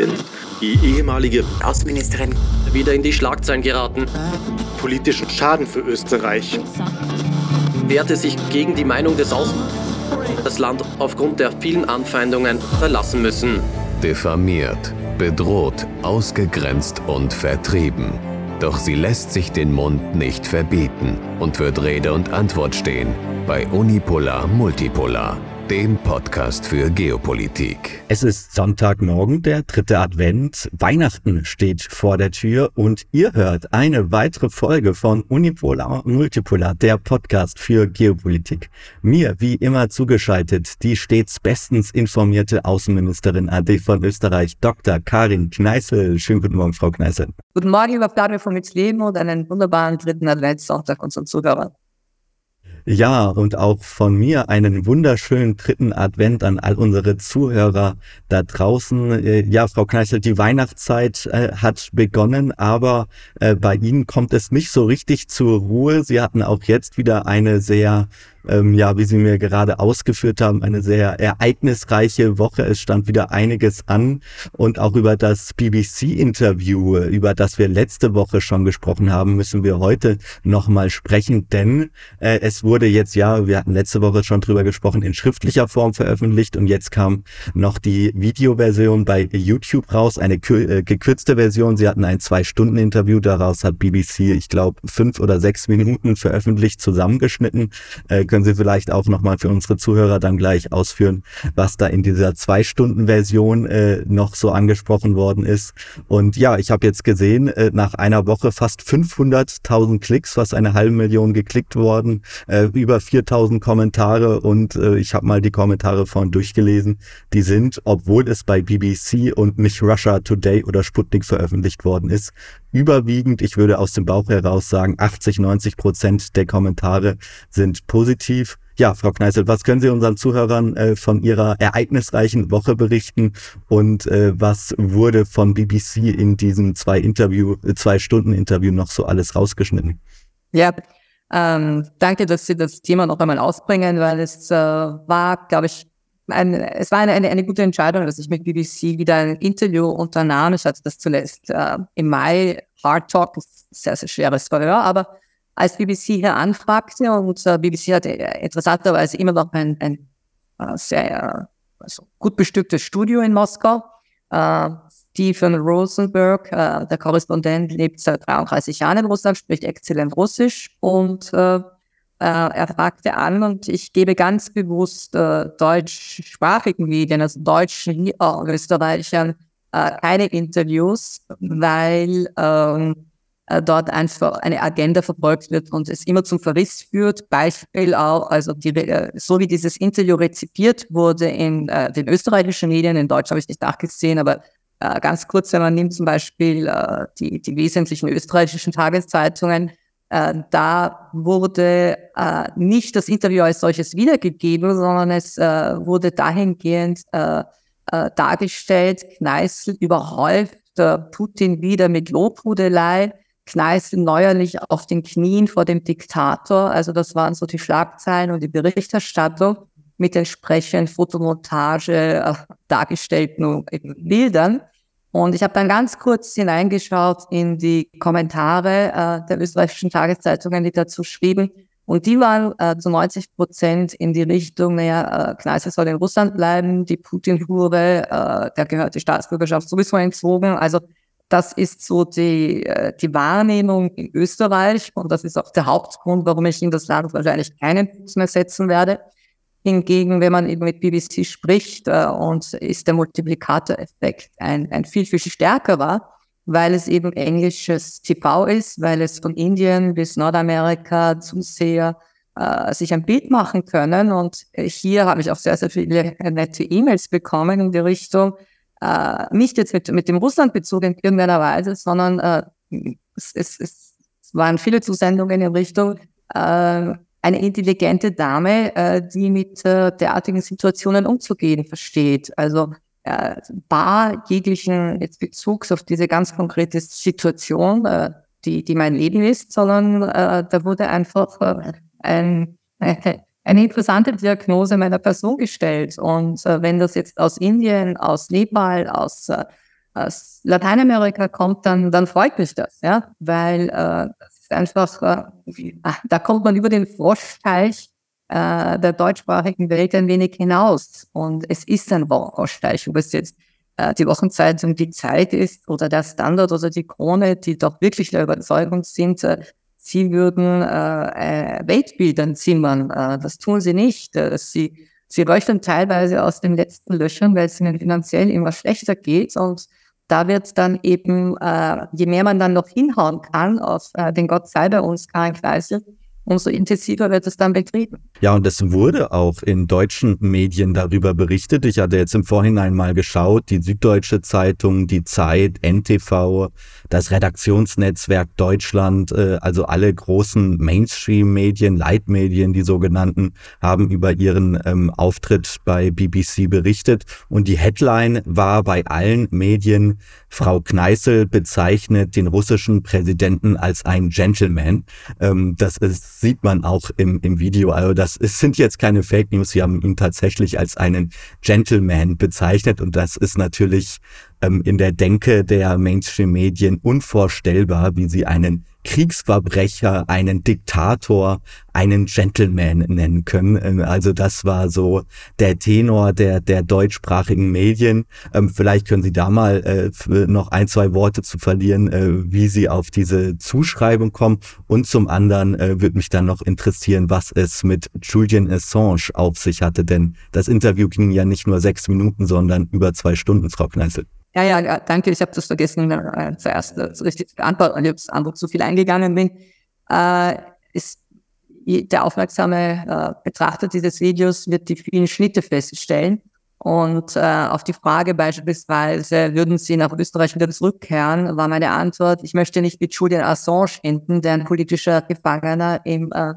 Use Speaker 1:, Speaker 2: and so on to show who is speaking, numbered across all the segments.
Speaker 1: Präsidentin, die ehemalige Außenministerin, wieder in die Schlagzeilen geraten.
Speaker 2: Politischen Schaden für Österreich.
Speaker 1: Wehrte sich gegen die Meinung des Außen. Das Land aufgrund der vielen Anfeindungen verlassen müssen.
Speaker 3: Diffamiert, bedroht, ausgegrenzt und vertrieben. Doch sie lässt sich den Mund nicht verbieten und wird Rede und Antwort stehen bei Unipolar Multipolar dem Podcast für Geopolitik.
Speaker 4: Es ist Sonntagmorgen, der dritte Advent. Weihnachten steht vor der Tür und ihr hört eine weitere Folge von Unipolar Multipolar, der Podcast für Geopolitik. Mir wie immer zugeschaltet die stets bestens informierte Außenministerin AD von Österreich, Dr. Karin Kneißl. Schönen guten Morgen, Frau Kneißl.
Speaker 5: Guten Morgen, lieber Flavio von Leben und einen wunderbaren dritten Adventssonntag unseren Zuhörern.
Speaker 4: Ja, und auch von mir einen wunderschönen dritten Advent an all unsere Zuhörer da draußen. Äh, ja, Frau Kneißl, die Weihnachtszeit äh, hat begonnen, aber äh, bei Ihnen kommt es nicht so richtig zur Ruhe. Sie hatten auch jetzt wieder eine sehr ähm, ja, wie Sie mir gerade ausgeführt haben, eine sehr ereignisreiche Woche. Es stand wieder einiges an und auch über das BBC-Interview, über das wir letzte Woche schon gesprochen haben, müssen wir heute nochmal sprechen, denn äh, es wurde jetzt ja, wir hatten letzte Woche schon drüber gesprochen, in schriftlicher Form veröffentlicht und jetzt kam noch die Videoversion bei YouTube raus, eine äh, gekürzte Version. Sie hatten ein Zwei-Stunden-Interview, daraus hat BBC, ich glaube, fünf oder sechs Minuten veröffentlicht, zusammengeschnitten. Äh, können Sie vielleicht auch nochmal für unsere Zuhörer dann gleich ausführen, was da in dieser Zwei-Stunden-Version äh, noch so angesprochen worden ist. Und ja, ich habe jetzt gesehen, äh, nach einer Woche fast 500.000 Klicks, fast eine halbe Million geklickt worden, äh, über 4.000 Kommentare und äh, ich habe mal die Kommentare von durchgelesen. Die sind, obwohl es bei BBC und nicht Russia Today oder Sputnik veröffentlicht worden ist, überwiegend, ich würde aus dem Bauch heraus sagen, 80, 90 Prozent der Kommentare sind positiv. Ja, Frau Kneißl, was können Sie unseren Zuhörern äh, von Ihrer ereignisreichen Woche berichten und äh, was wurde von BBC in diesem zwei Interview, äh, zwei Stunden Interview noch so alles rausgeschnitten?
Speaker 5: Ja, ähm, danke, dass Sie das Thema noch einmal ausbringen, weil es äh, war, glaube ich, ein, es war eine, eine, eine gute Entscheidung, dass ich mit BBC wieder ein Interview unternahm. Ich hatte das zuletzt äh, im Mai, Hard Talk, sehr, sehr schweres Verhör, aber als BBC hier anfragte und äh, BBC hat äh, interessanterweise immer noch ein, ein äh, sehr also gut bestücktes Studio in Moskau. Äh, Stephen Rosenberg, äh, der Korrespondent, lebt seit 33 Jahren in Russland, spricht exzellent Russisch und äh, er fragte an und ich gebe ganz bewusst äh, deutschsprachigen Medien, also deutschen äh, Österreichern, äh, keine Interviews, weil ähm, äh, dort einfach eine Agenda verfolgt wird und es immer zum Verriss führt. Beispiel auch, also die, äh, so wie dieses Interview rezipiert wurde in äh, den österreichischen Medien, in Deutsch habe ich nicht nachgesehen, aber ganz kurz, wenn man nimmt zum Beispiel die, die wesentlichen österreichischen Tageszeitungen, da wurde äh, nicht das Interview als solches wiedergegeben, sondern es äh, wurde dahingehend äh, äh, dargestellt, Kneißl überhäuft äh, Putin wieder mit Lobhudelei, Kneißl neuerlich auf den Knien vor dem Diktator. Also das waren so die Schlagzeilen und die Berichterstattung mit entsprechend Fotomontage äh, dargestellten Bildern. Und ich habe dann ganz kurz hineingeschaut in die Kommentare äh, der österreichischen Tageszeitungen, die dazu schrieben. Und die waren äh, zu 90 Prozent in die Richtung, naja, äh, Kneißl soll in Russland bleiben, die Putin-Hure, äh, der gehört die Staatsbürgerschaft sowieso entzogen. Also das ist so die, äh, die Wahrnehmung in Österreich und das ist auch der Hauptgrund, warum ich in das Land wahrscheinlich keinen Fuß mehr setzen werde. Hingegen, wenn man eben mit BBC spricht äh, und ist der Multiplikatoreffekt ein, ein viel, viel stärker war, weil es eben englisches TV ist, weil es von Indien bis Nordamerika Zuseher äh, sich ein Bild machen können. Und hier habe ich auch sehr, sehr viele nette E-Mails bekommen in die Richtung, äh, nicht jetzt mit, mit dem Russlandbezug in irgendeiner Weise, sondern äh, es, es, es waren viele Zusendungen in Richtung, äh, eine intelligente Dame, äh, die mit äh, derartigen Situationen umzugehen versteht. Also äh, bar jeglichen Bezugs auf diese ganz konkrete Situation, die, die mein Leben ist, sondern da wurde einfach ein, eine interessante Diagnose meiner Person gestellt. Und wenn das jetzt aus Indien, aus Nepal, aus aus Lateinamerika kommt, dann, dann freut mich das, ja, weil das einfach, äh, da kommt man über den Froschteich äh, der deutschsprachigen Welt ein wenig hinaus. Und es ist ein Froschteich, ob es jetzt äh, die Wochenzeitung Die Zeit ist oder der Standard oder die Krone, die doch wirklich der Überzeugung sind, äh, sie würden äh, äh Weltbildern zimmern. Äh, das tun sie nicht. Äh, sie, sie leuchten teilweise aus den letzten Löchern, weil es ihnen finanziell immer schlechter geht und da wird dann eben, äh, je mehr man dann noch hinhauen kann auf äh, den Gott sei bei uns Karin Kreisel, umso intensiver wird es dann betrieben.
Speaker 4: Ja, und es wurde auch in deutschen Medien darüber berichtet. Ich hatte jetzt im Vorhinein mal geschaut, die Süddeutsche Zeitung, die Zeit, NTV, das Redaktionsnetzwerk Deutschland, äh, also alle großen Mainstream-Medien, Leitmedien, die sogenannten, haben über ihren ähm, Auftritt bei BBC berichtet. Und die Headline war bei allen Medien, Frau Kneißl bezeichnet den russischen Präsidenten als ein Gentleman. Ähm, das ist, sieht man auch im, im Video. Also das ist, sind jetzt keine Fake News. Sie haben ihn tatsächlich als einen Gentleman bezeichnet. Und das ist natürlich ähm, in der Denke der Mainstream-Medien unvorstellbar, wie sie einen Kriegsverbrecher, einen Diktator, einen Gentleman nennen können. Ähm, also das war so der Tenor der, der deutschsprachigen Medien. Ähm, vielleicht können Sie da mal äh, noch ein, zwei Worte zu verlieren, äh, wie Sie auf diese Zuschreibung kommen. Und zum anderen äh, würde mich dann noch interessieren, was es mit Julian Assange auf sich hatte, denn das Interview ging ja nicht nur sechs Minuten, sondern über zwei Stunden, Frau Kneißl.
Speaker 5: Ja, ja, danke. Ich habe das vergessen, äh, zuerst äh, richtig zu beantworten, weil ich aufs andere zu viel eingegangen bin. Äh, ist, der aufmerksame äh, Betrachter dieses Videos wird die vielen Schnitte feststellen. Und äh, auf die Frage beispielsweise, würden Sie nach Österreich wieder zurückkehren, war meine Antwort, ich möchte nicht mit Julian Assange enden, der ein politischer Gefangener im, äh,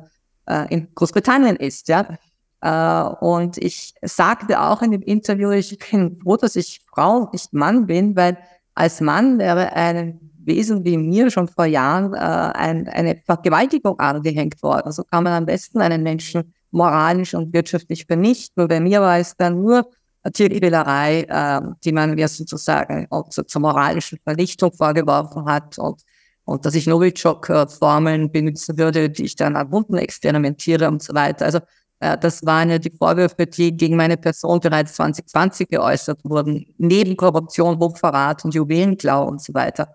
Speaker 5: äh in Großbritannien ist. Ja? Äh, und ich sagte auch in dem Interview, ich bin froh, dass ich Frau, nicht Mann bin, weil als Mann wäre einem Wesen wie mir schon vor Jahren äh, ein, eine Vergewaltigung angehängt worden. Also kann man am besten einen Menschen moralisch und wirtschaftlich vernichten. Und bei mir war es dann nur Tierquälerei, äh, die man mir sozusagen auch zur, zur moralischen Vernichtung vorgeworfen hat und, und dass ich Novichok-Formeln benutzen würde, die ich dann an Wunden experimentiere und so weiter. Also das waren ja die Vorwürfe, die gegen meine Person bereits 2020 geäußert wurden, neben Korruption, Hochverrat und Juwelenklau und so weiter.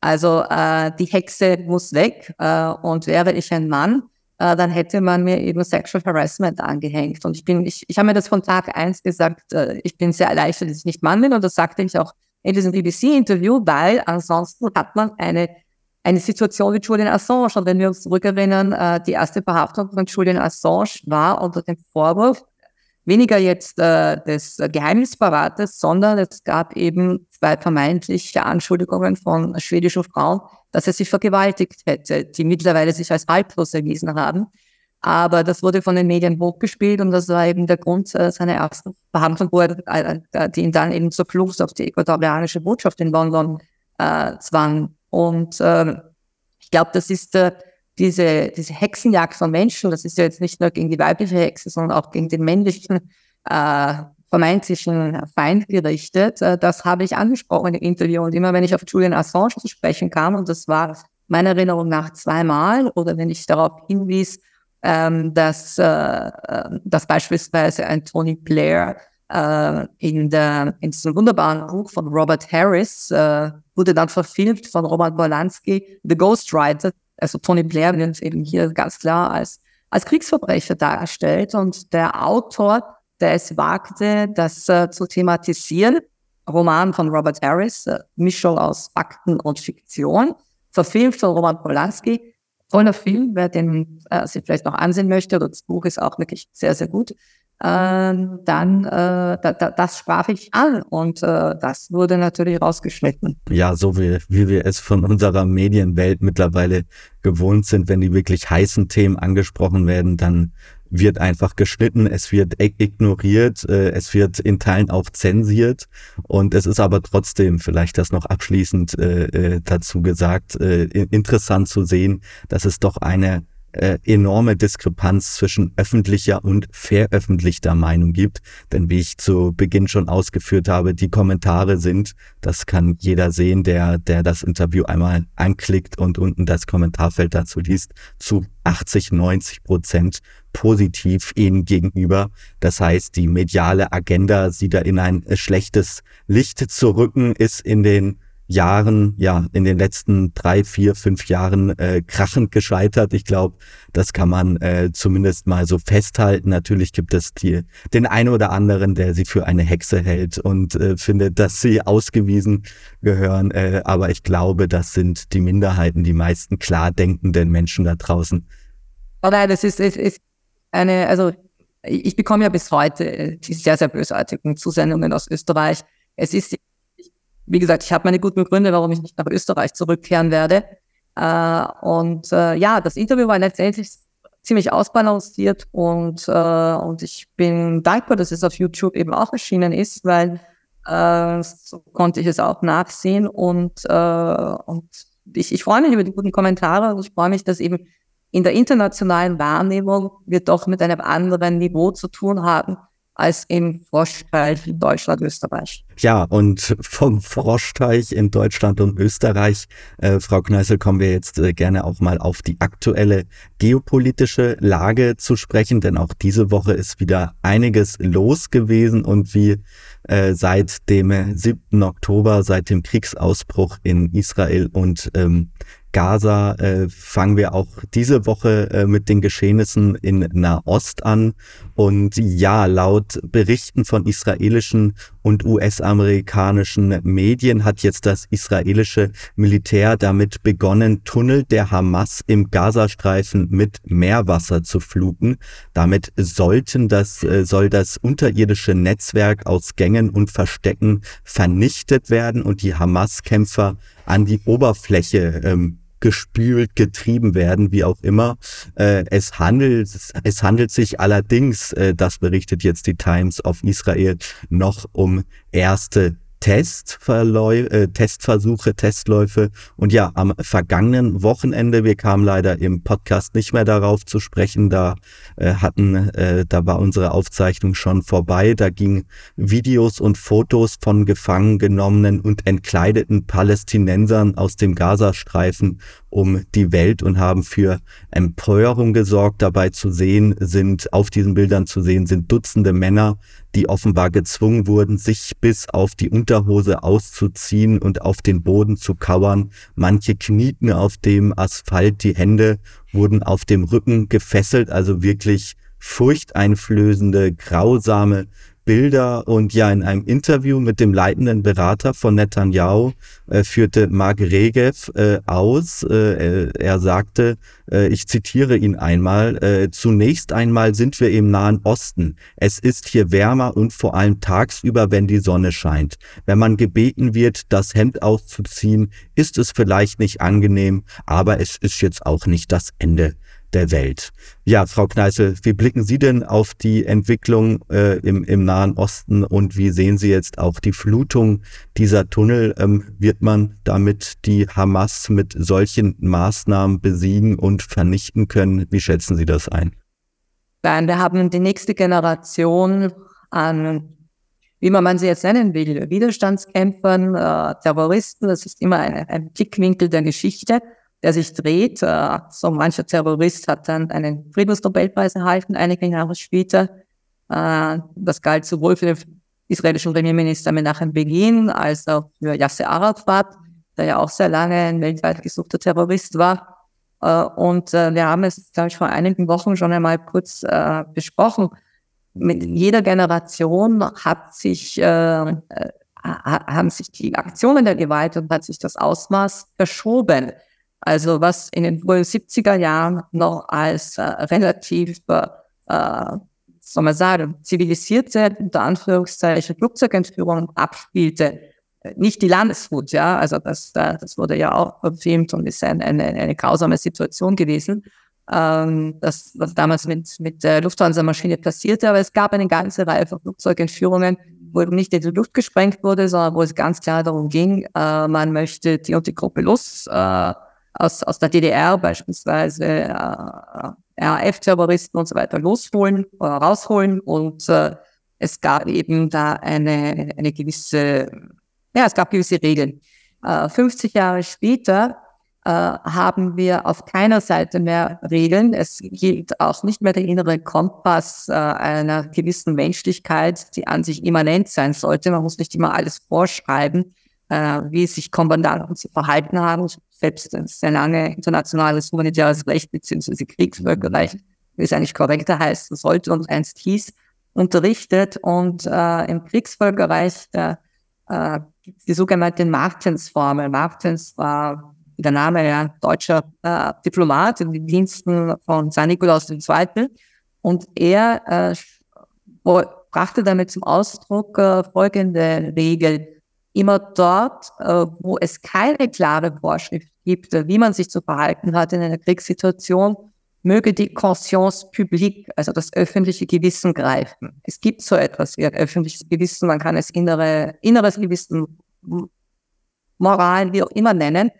Speaker 5: Also äh, die Hexe muss weg äh, und wäre ich ein Mann, äh, dann hätte man mir eben Sexual Harassment angehängt. Und ich bin, ich, ich habe mir das von Tag eins gesagt, äh, ich bin sehr erleichtert, dass ich nicht Mann bin und das sagte ich auch in diesem BBC-Interview, weil ansonsten hat man eine eine Situation wie Julian Assange. Und wenn wir uns zurückerinnern, äh, die erste Verhaftung von Julian Assange war unter dem Vorwurf, weniger jetzt äh, des Geheimnisverrates, sondern es gab eben zwei vermeintliche Anschuldigungen von schwedischen Frauen, dass er sich vergewaltigt hätte, die mittlerweile sich als haltlos erwiesen haben. Aber das wurde von den Medien hochgespielt und das war eben der Grund äh, seiner ersten Verhandlung, wo er, äh, die ihn dann eben zur Flucht auf die äquatorianische Botschaft in London äh, zwang. Und äh, ich glaube, das ist äh, diese, diese Hexenjagd von Menschen, das ist ja jetzt nicht nur gegen die weibliche Hexe, sondern auch gegen den männlichen äh, vermeintlichen Feind gerichtet. Äh, das habe ich angesprochen im Interview. Und immer wenn ich auf Julian Assange zu sprechen kam, und das war meiner Erinnerung nach zweimal, oder wenn ich darauf hinwies, ähm, dass, äh, äh dass beispielsweise ein Tony Blair äh, in, der, in diesem wunderbaren Buch von Robert Harris, äh, wurde dann verfilmt von Roman Polanski, The Ghostwriter. Also Tony Blair wird eben hier ganz klar als, als Kriegsverbrecher dargestellt und der Autor, der es wagte, das äh, zu thematisieren, Roman von Robert Harris, äh, Mischung aus Fakten und Fiktion, verfilmt von Roman Polanski. Toller Film, wer den äh, sich vielleicht noch ansehen möchte, das Buch ist auch wirklich sehr, sehr gut dann äh, da, da, das sprach ich an und äh, das wurde natürlich rausgeschnitten.
Speaker 4: Ja, so wie, wie wir es von unserer Medienwelt mittlerweile gewohnt sind, wenn die wirklich heißen Themen angesprochen werden, dann wird einfach geschnitten, es wird ignoriert, äh, es wird in Teilen auch zensiert und es ist aber trotzdem, vielleicht das noch abschließend äh, äh dazu gesagt, äh, interessant zu sehen, dass es doch eine äh, enorme Diskrepanz zwischen öffentlicher und veröffentlichter Meinung gibt. Denn wie ich zu Beginn schon ausgeführt habe, die Kommentare sind, das kann jeder sehen, der, der das Interview einmal anklickt und unten das Kommentarfeld dazu liest, zu 80, 90 Prozent positiv ihnen gegenüber. Das heißt, die mediale Agenda, sie da in ein schlechtes Licht zu rücken, ist in den Jahren, ja, in den letzten drei, vier, fünf Jahren äh, krachend gescheitert. Ich glaube, das kann man äh, zumindest mal so festhalten. Natürlich gibt es die, den einen oder anderen, der sie für eine Hexe hält und äh, findet, dass sie ausgewiesen gehören. Äh, aber ich glaube, das sind die Minderheiten, die meisten klar denkenden Menschen da draußen.
Speaker 5: Oh nein, das ist, ist, ist eine, also ich bekomme ja bis heute äh, die sehr, sehr bösartigen Zusendungen aus Österreich. Es ist wie gesagt, ich habe meine guten Gründe, warum ich nicht nach Österreich zurückkehren werde. Äh, und äh, ja, das Interview war letztendlich ziemlich ausbalanciert und, äh, und ich bin dankbar, dass es auf YouTube eben auch erschienen ist, weil äh, so konnte ich es auch nachsehen und, äh, und ich, ich freue mich über die guten Kommentare und ich freue mich, dass eben in der internationalen Wahrnehmung wir doch mit einem anderen Niveau zu tun haben als im Froschteich in Deutschland, Österreich.
Speaker 4: Ja, und vom Froschteich in Deutschland und Österreich, äh, Frau Kneißel, kommen wir jetzt äh, gerne auch mal auf die aktuelle geopolitische Lage zu sprechen, denn auch diese Woche ist wieder einiges los gewesen und wie äh, seit dem 7. Oktober, seit dem Kriegsausbruch in Israel und ähm, Gaza äh, fangen wir auch diese Woche äh, mit den Geschehnissen in Nahost an. Und ja, laut Berichten von israelischen und US-amerikanischen Medien hat jetzt das israelische Militär damit begonnen, Tunnel der Hamas im Gazastreifen mit Meerwasser zu fluten. Damit sollten das, äh, soll das unterirdische Netzwerk aus Gängen und Verstecken vernichtet werden und die Hamas-Kämpfer an die Oberfläche ähm, gespült, getrieben werden, wie auch immer. Äh, es handelt, es handelt sich allerdings, äh, das berichtet jetzt die Times of Israel, noch um erste Testverläu äh, Testversuche, Testläufe. Und ja, am vergangenen Wochenende, wir kamen leider im Podcast nicht mehr darauf zu sprechen, da äh, hatten, äh, da war unsere Aufzeichnung schon vorbei. Da gingen Videos und Fotos von gefangen genommenen und entkleideten Palästinensern aus dem Gazastreifen um die Welt und haben für Empörung gesorgt. Dabei zu sehen sind, auf diesen Bildern zu sehen sind Dutzende Männer, die offenbar gezwungen wurden, sich bis auf die Unterhose auszuziehen und auf den Boden zu kauern. Manche knieten auf dem Asphalt, die Hände wurden auf dem Rücken gefesselt, also wirklich furchteinflößende, grausame Bilder und ja, in einem Interview mit dem leitenden Berater von Netanyahu äh, führte Mark Regev äh, aus. Äh, er sagte, äh, ich zitiere ihn einmal, äh, zunächst einmal sind wir im Nahen Osten. Es ist hier wärmer und vor allem tagsüber, wenn die Sonne scheint. Wenn man gebeten wird, das Hemd auszuziehen, ist es vielleicht nicht angenehm, aber es ist jetzt auch nicht das Ende der Welt. Ja, Frau Kneißel, wie blicken Sie denn auf die Entwicklung äh, im, im Nahen Osten und wie sehen Sie jetzt auch die Flutung dieser Tunnel? Ähm, wird man damit die Hamas mit solchen Maßnahmen besiegen und vernichten können? Wie schätzen Sie das ein?
Speaker 5: Nein, wir haben die nächste Generation an, wie man sie jetzt nennen will, Widerstandskämpfern, äh, Terroristen. Das ist immer ein, ein Blickwinkel der Geschichte der sich dreht. Äh, so mancher Terrorist hat dann einen Friedensnobelpreis erhalten, einige Jahre später. Äh, das galt sowohl für den israelischen Premierminister Menachem Begin als auch für Yasser Arafat, der ja auch sehr lange ein weltweit gesuchter Terrorist war. Äh, und wir haben es, glaube ich, vor einigen Wochen schon einmal kurz besprochen. Mit jeder Generation hat sich, äh, haben sich die Aktionen der Gewalt und hat sich das Ausmaß verschoben. Also was in den frühen 70er Jahren noch als äh, relativ, äh, äh, soll man sagen, zivilisierte, unter Anführungszeichen, Flugzeugentführung abspielte, äh, nicht die Landesflut, ja, also das, das wurde ja auch verfilmt und ist eine, eine, eine grausame Situation gewesen, ähm, das, was damals mit, mit der Lufthansa-Maschine passierte, aber es gab eine ganze Reihe von Flugzeugentführungen, wo nicht in die Luft gesprengt wurde, sondern wo es ganz klar darum ging, äh, man möchte die und die Gruppe los, äh, aus, aus der DDR beispielsweise äh, RAF-Terroristen und so weiter losholen oder rausholen. Und äh, es gab eben da eine, eine gewisse, ja, es gab gewisse Regeln. Äh, 50 Jahre später äh, haben wir auf keiner Seite mehr Regeln. Es gilt auch nicht mehr der innere Kompass äh, einer gewissen Menschlichkeit, die an sich immanent sein sollte. Man muss nicht immer alles vorschreiben, äh, wie sich Kommandanten zu verhalten haben. Selbst sehr lange internationales humanitäres Recht bzw. Kriegsvölkerrecht, wie es eigentlich korrekter heißen sollte und einst hieß, unterrichtet. Und äh, im Kriegsvölkerrecht äh, äh, die sogenannte Martens-Formel. Martens war der Name ja deutscher äh, Diplomat in den Diensten von St. Nikolaus II. Und er äh, brachte damit zum Ausdruck äh, folgende Regel. Immer dort, äh, wo es keine klare Vorschrift gibt, wie man sich zu verhalten hat in einer Kriegssituation, möge die Conscience publique, also das öffentliche Gewissen greifen. Es gibt so etwas wie ein öffentliches Gewissen, man kann es innere, inneres Gewissen, Moral, wie auch immer nennen.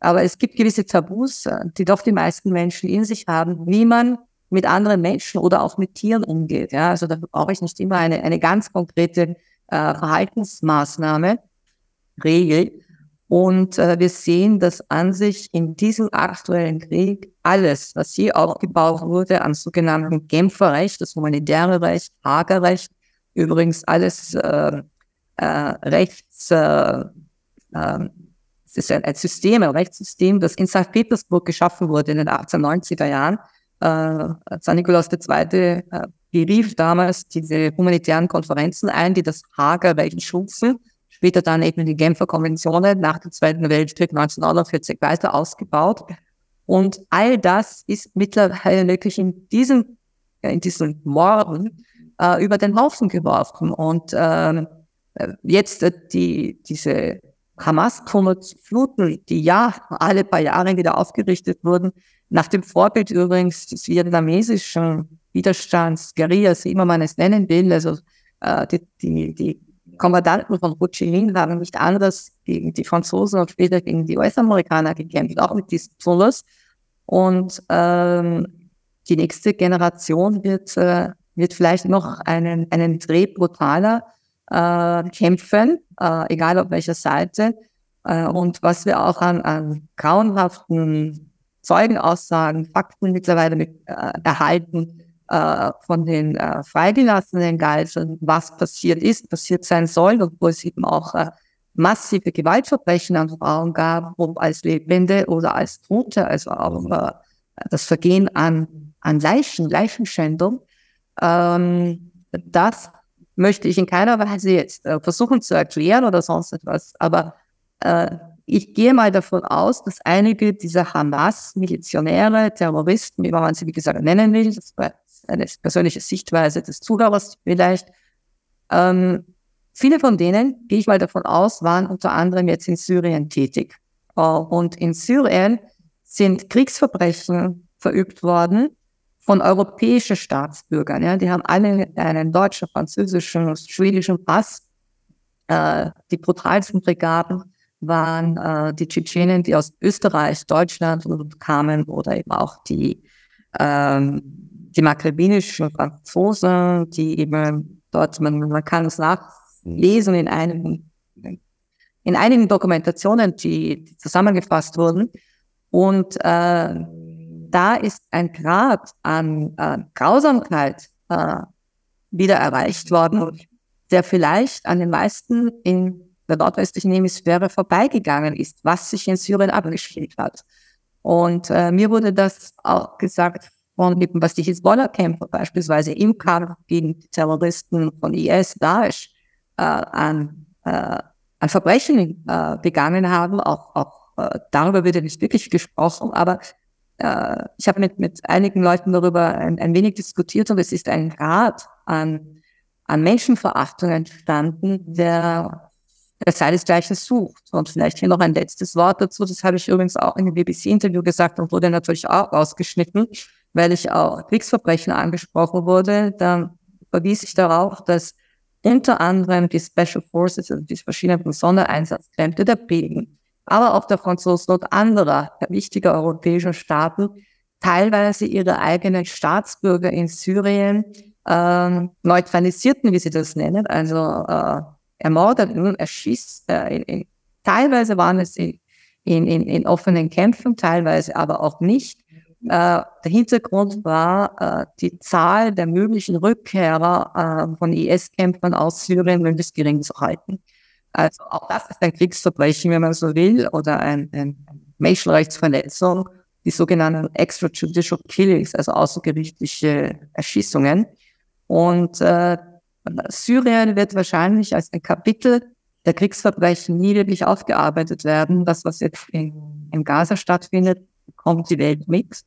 Speaker 5: Aber es gibt gewisse Tabus, äh, die doch die meisten Menschen in sich haben, wie man mit anderen Menschen oder auch mit Tieren umgeht. Ja, also da brauche ich nicht immer eine, eine ganz konkrete äh, Verhaltensmaßnahme, Regel. Und äh, wir sehen, dass an sich in diesem aktuellen Krieg alles, was hier aufgebaut wurde an sogenannten Genferrecht, das humanitäre Recht, Hagerrecht, übrigens alles äh, äh, Rechts, äh, äh, es ist ein, ein System, ein Rechtssystem, das in St. Petersburg geschaffen wurde in den 1890er Jahren. Äh, St. Nikolaus II. Äh, berief damals diese humanitären Konferenzen ein, die das Hager Recht schützen, später dann eben die Genfer Konventionen nach dem Zweiten Weltkrieg 1949 weiter ausgebaut. Und all das ist mittlerweile wirklich in diesen, in diesen Morden äh, über den Haufen geworfen. Und ähm, äh, jetzt äh, die, diese Hamas-Fluten, die ja alle paar Jahre wieder aufgerichtet wurden, nach dem Vorbild übrigens des vietnamesischen Widerstands, Guerillas, wie immer man es nennen will, also äh, die, die, die Kommandanten von Ho Chi Minh haben nicht anders gegen die Franzosen und später gegen die US-Amerikaner gekämpft, auch mit diesem Zulus. Und ähm, die nächste Generation wird, äh, wird vielleicht noch einen, einen Dreh brutaler äh, kämpfen, äh, egal auf welcher Seite. Äh, und was wir auch an, an grauenhaften Zeugenaussagen, Fakten mittlerweile mit, äh, erhalten äh, von den äh, freigelassenen Geiseln, was passiert ist, passiert sein soll wo es eben auch äh, massive Gewaltverbrechen an Frauen gab, ob als Lebende oder als Tote, also auch äh, das Vergehen an, an Leichen, Leichenschändung. Ähm, das möchte ich in keiner Weise jetzt äh, versuchen zu erklären oder sonst etwas. Aber äh, ich gehe mal davon aus, dass einige dieser Hamas-Milizionäre, Terroristen, wie man sie wie gesagt nennen will, das eine persönliche Sichtweise des Zuhörers vielleicht, ähm, viele von denen, gehe ich mal davon aus, waren unter anderem jetzt in Syrien tätig. Uh, und in Syrien sind Kriegsverbrechen verübt worden, von europäischen Staatsbürgern. Ja, die haben alle einen deutschen, französischen, schwedischen Pass. Äh, die brutalsten Brigaden waren äh, die Tschetschenen, die aus Österreich, Deutschland kamen oder eben auch die, ähm, die maghrebinischen Franzosen, die eben dort, man, man kann es nachlesen in einem in einigen Dokumentationen, die, die zusammengefasst wurden. Und äh, da ist ein Grad an äh, Grausamkeit äh, wieder erreicht worden, der vielleicht an den meisten in der nordwestlichen Hemisphäre vorbeigegangen ist, was sich in Syrien abgespielt hat. Und äh, mir wurde das auch gesagt von eben, was die Hisbollah-Kämpfer beispielsweise im Kampf gegen die Terroristen von IS, Daesh, äh, an, äh, an Verbrechen äh, begangen haben. Auch, auch äh, darüber wird ja nicht wirklich gesprochen, aber äh, ich habe mit, mit einigen Leuten darüber ein, ein wenig diskutiert und es ist ein Grad an, an Menschenverachtung entstanden, der, der seinesgleichen sucht. Und vielleicht hier noch ein letztes Wort dazu. Das habe ich übrigens auch in dem BBC-Interview gesagt und wurde natürlich auch ausgeschnitten, weil ich auch Kriegsverbrechen angesprochen wurde. Da verwies ich darauf, dass unter anderem die Special Forces, also die verschiedenen Sondereinsatzkräfte der Briten, aber auch der Franzosen und anderer wichtiger europäischer Staaten teilweise ihre eigenen Staatsbürger in Syrien äh, neutralisierten, wie sie das nennen, also äh, ermordeten, erschießt. Äh, in, in, teilweise waren es in, in, in offenen Kämpfen, teilweise aber auch nicht. Äh, der Hintergrund war, äh, die Zahl der möglichen Rückkehrer äh, von IS-Kämpfern aus Syrien möglichst gering zu halten. Also auch das ist ein Kriegsverbrechen, wenn man so will, oder ein, ein Menschenrechtsverletzung, die sogenannten extrajudicial killings, also außergerichtliche Erschießungen. Und äh, Syrien wird wahrscheinlich als ein Kapitel der Kriegsverbrechen nie wirklich aufgearbeitet werden. Das, was jetzt in, in Gaza stattfindet, kommt die Welt mit.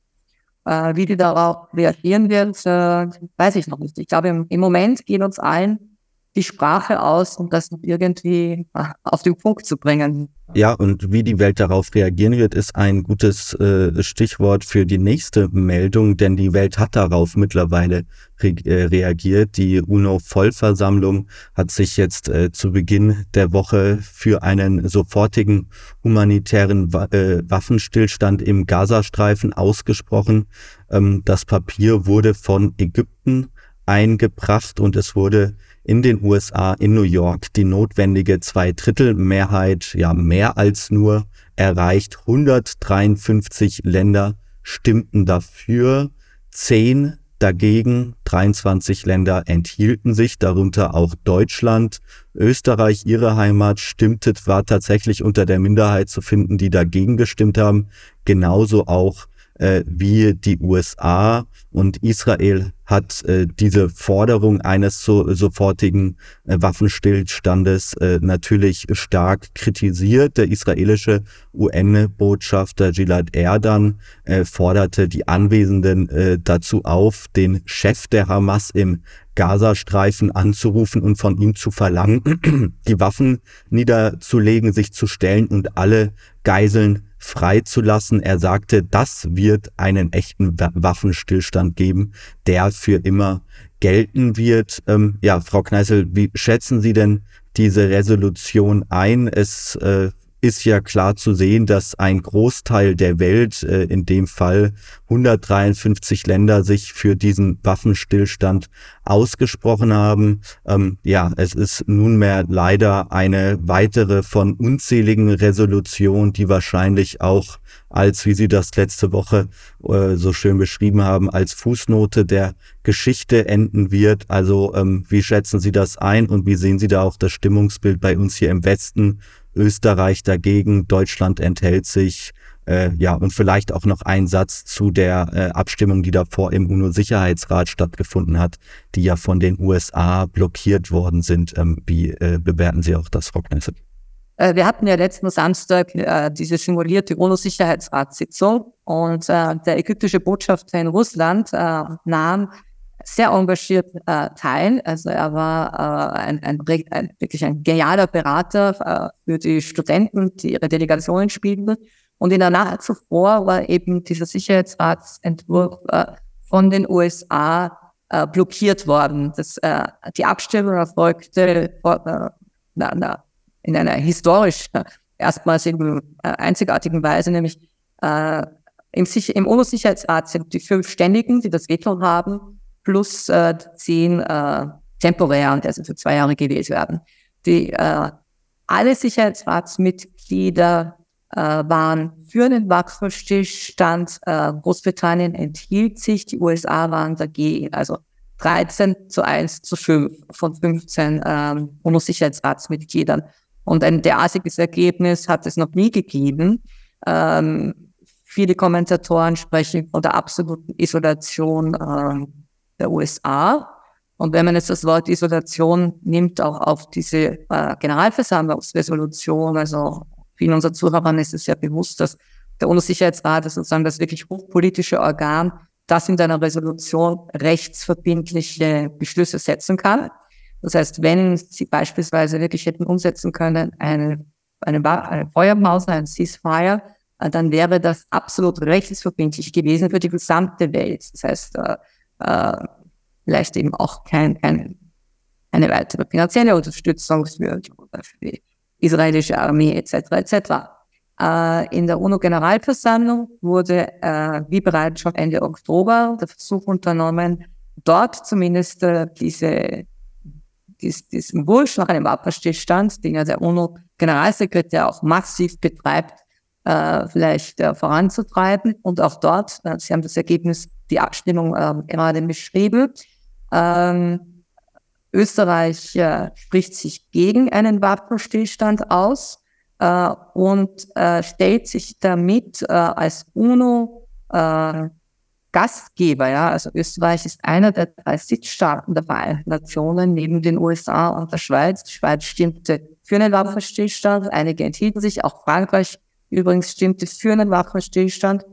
Speaker 5: Äh, wie die darauf reagieren wird, äh, weiß ich noch nicht. Ich glaube, im, im Moment gehen uns allen die Sprache aus, um das irgendwie äh, auf den Punkt zu bringen.
Speaker 4: Ja, und wie die Welt darauf reagieren wird, ist ein gutes äh, Stichwort für die nächste Meldung, denn die Welt hat darauf mittlerweile re äh, reagiert. Die UNO-Vollversammlung hat sich jetzt äh, zu Beginn der Woche für einen sofortigen humanitären Wa äh, Waffenstillstand im Gazastreifen ausgesprochen. Ähm, das Papier wurde von Ägypten eingebracht und es wurde in den USA, in New York, die notwendige Zweidrittelmehrheit, ja mehr als nur erreicht. 153 Länder stimmten dafür, 10 dagegen, 23 Länder enthielten sich, darunter auch Deutschland. Österreich, ihre Heimat, stimmte, war tatsächlich unter der Minderheit zu finden, die dagegen gestimmt haben. Genauso auch äh, wie die USA und Israel hat äh, diese Forderung eines so, sofortigen äh, Waffenstillstandes äh, natürlich stark kritisiert. Der israelische UN-Botschafter Gilad Erdan äh, forderte die Anwesenden äh, dazu auf, den Chef der Hamas im Gazastreifen anzurufen und von ihm zu verlangen, die Waffen niederzulegen, sich zu stellen und alle Geiseln freizulassen. Er sagte, das wird einen echten Waffenstillstand geben, der für immer gelten wird. Ähm, ja, Frau Kneißel, wie schätzen Sie denn diese Resolution ein? Es äh, ist ja klar zu sehen, dass ein Großteil der Welt, äh, in dem Fall 153 Länder, sich für diesen Waffenstillstand ausgesprochen haben. Ähm, ja, es ist nunmehr leider eine weitere von unzähligen Resolutionen, die wahrscheinlich auch als, wie Sie das letzte Woche äh, so schön beschrieben haben, als Fußnote der Geschichte enden wird. Also ähm, wie schätzen Sie das ein und wie sehen Sie da auch das Stimmungsbild bei uns hier im Westen? Österreich dagegen, Deutschland enthält sich. Äh, ja, und vielleicht auch noch ein Satz zu der äh, Abstimmung, die davor im UNO-Sicherheitsrat stattgefunden hat, die ja von den USA blockiert worden sind. Ähm, wie äh, bewerten Sie auch das, Frau Knesset?
Speaker 5: Äh, wir hatten ja letzten Samstag äh, diese simulierte UNO-Sicherheitsratssitzung und äh, der ägyptische Botschafter in Russland äh, nahm sehr engagiert äh, teil. Also er war äh, ein, ein, ein, wirklich ein genialer Berater äh, für die Studenten, die ihre Delegationen spielten. Und in der Nacht zuvor war eben dieser Sicherheitsratsentwurf äh, von den USA äh, blockiert worden. Das, äh, die Abstimmung erfolgte äh, na, na, in einer historisch äh, erstmals in äh, einzigartigen Weise, nämlich äh, im, im UNO-Sicherheitsrat sind die fünf Ständigen, die das Veto haben, plus äh, zehn äh, temporär, also für zwei Jahre gewählt werden. Die, äh, alle Sicherheitsratsmitglieder äh, waren für den Waffenstillstand. Äh, Großbritannien enthielt sich, die USA waren dagegen. Also 13 zu 1 zu 5 von 15 ähm, UNO-Sicherheitsratsmitgliedern. Und ein derartiges Ergebnis hat es noch nie gegeben. Ähm, viele Kommentatoren sprechen von der absoluten Isolation äh, der USA. Und wenn man jetzt das Wort Isolation nimmt, auch auf diese äh, Generalversammlungsresolution, also vielen unserer Zuhörern ist es ja bewusst, dass der UNO-Sicherheitsrat ist sozusagen das wirklich hochpolitische Organ, das in einer Resolution rechtsverbindliche Beschlüsse setzen kann. Das heißt, wenn sie beispielsweise wirklich hätten umsetzen können, eine, eine, eine Feuerpause, ein Ceasefire, äh, dann wäre das absolut rechtsverbindlich gewesen für die gesamte Welt. Das heißt, äh, vielleicht eben auch kein, kein, eine weitere finanzielle Unterstützung für, für die israelische Armee etc. etc. Äh, in der UNO-Generalversammlung wurde, äh, wie bereits schon Ende Oktober, der Versuch unternommen, dort zumindest äh, diese, dies, diesen Wunsch nach einem Waffenstillstand, den ja der UNO-Generalsekretär auch massiv betreibt, äh, vielleicht äh, voranzutreiben. Und auch dort, äh, Sie haben das Ergebnis, die Abstimmung äh, gerade beschrieben, ähm, Österreich äh, spricht sich gegen einen Waffenstillstand aus äh, und äh, stellt sich damit äh, als UNO äh, Gastgeber, ja, also Österreich ist einer der drei Sitzstaaten der Vereinten Nationen neben den USA und der Schweiz. Die Schweiz stimmte für einen Waffenstillstand, einige enthielten sich, auch Frankreich übrigens stimmte für einen Waffenstillstand.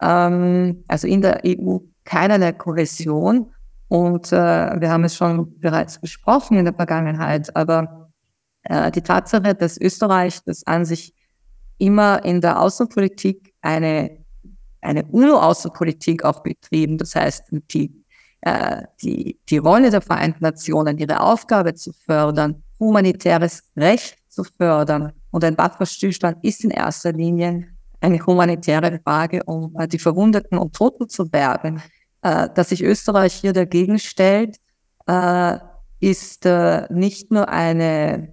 Speaker 5: Ähm, also in der EU keinerlei Kohäsion. Und äh, wir haben es schon bereits besprochen in der Vergangenheit, aber äh, die Tatsache, dass Österreich das an sich immer in der Außenpolitik eine, eine UNO-Außenpolitik auch betrieben, das heißt, die, äh, die, die Rolle der Vereinten Nationen, ihre Aufgabe zu fördern, humanitäres Recht zu fördern und ein Waffenstillstand ist in erster Linie eine humanitäre Frage, um äh, die Verwundeten und Toten zu bergen. Äh, dass sich Österreich hier dagegen stellt, äh, ist nicht nur eine,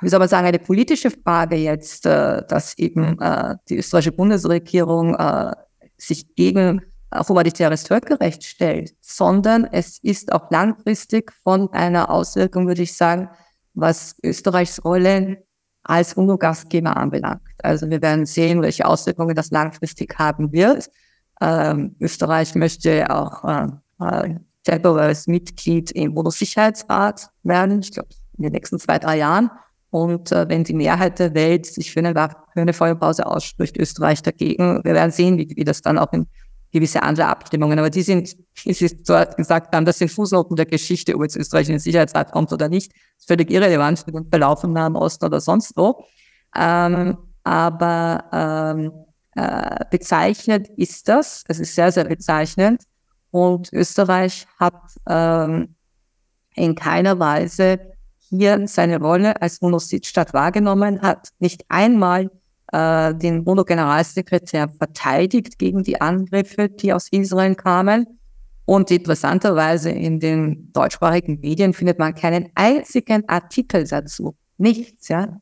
Speaker 5: wie soll man sagen, eine politische Frage jetzt, dass eben äh, die österreichische Bundesregierung sich gegen humanitäres Völkerrecht stellt, sondern es ist auch langfristig von einer Auswirkung, würde ich sagen, was Österreichs Rolle als UNO-Gastgeber anbelangt. Also wir werden sehen, welche Auswirkungen das langfristig haben wird. Ähm, Österreich möchte auch äh, äh, temporäres Mitglied im UNO-Sicherheitsrat werden, ich glaube in den nächsten zwei, drei Jahren. Und äh, wenn die Mehrheit der Welt sich für eine, für eine Feuerpause ausspricht, Österreich dagegen, wir werden sehen, wie, wie das dann auch in gewisse andere Abstimmungen. Aber die sind, wie Sie dort gesagt haben, das sind Fußnoten der Geschichte, ob jetzt Österreich in den Sicherheitsrat kommt oder nicht. Ist völlig irrelevant für den Verlauf im Nahen Osten oder sonst wo. Ähm, aber ähm, äh, bezeichnet ist das. Es ist sehr, sehr bezeichnend. Und Österreich hat ähm, in keiner Weise hier seine Rolle als UNO-Sitzstaat wahrgenommen, hat nicht einmal äh, den UNO-Generalsekretär verteidigt gegen die Angriffe, die aus Israel kamen. Und interessanterweise in den deutschsprachigen Medien findet man keinen einzigen Artikel dazu. Nichts, ja.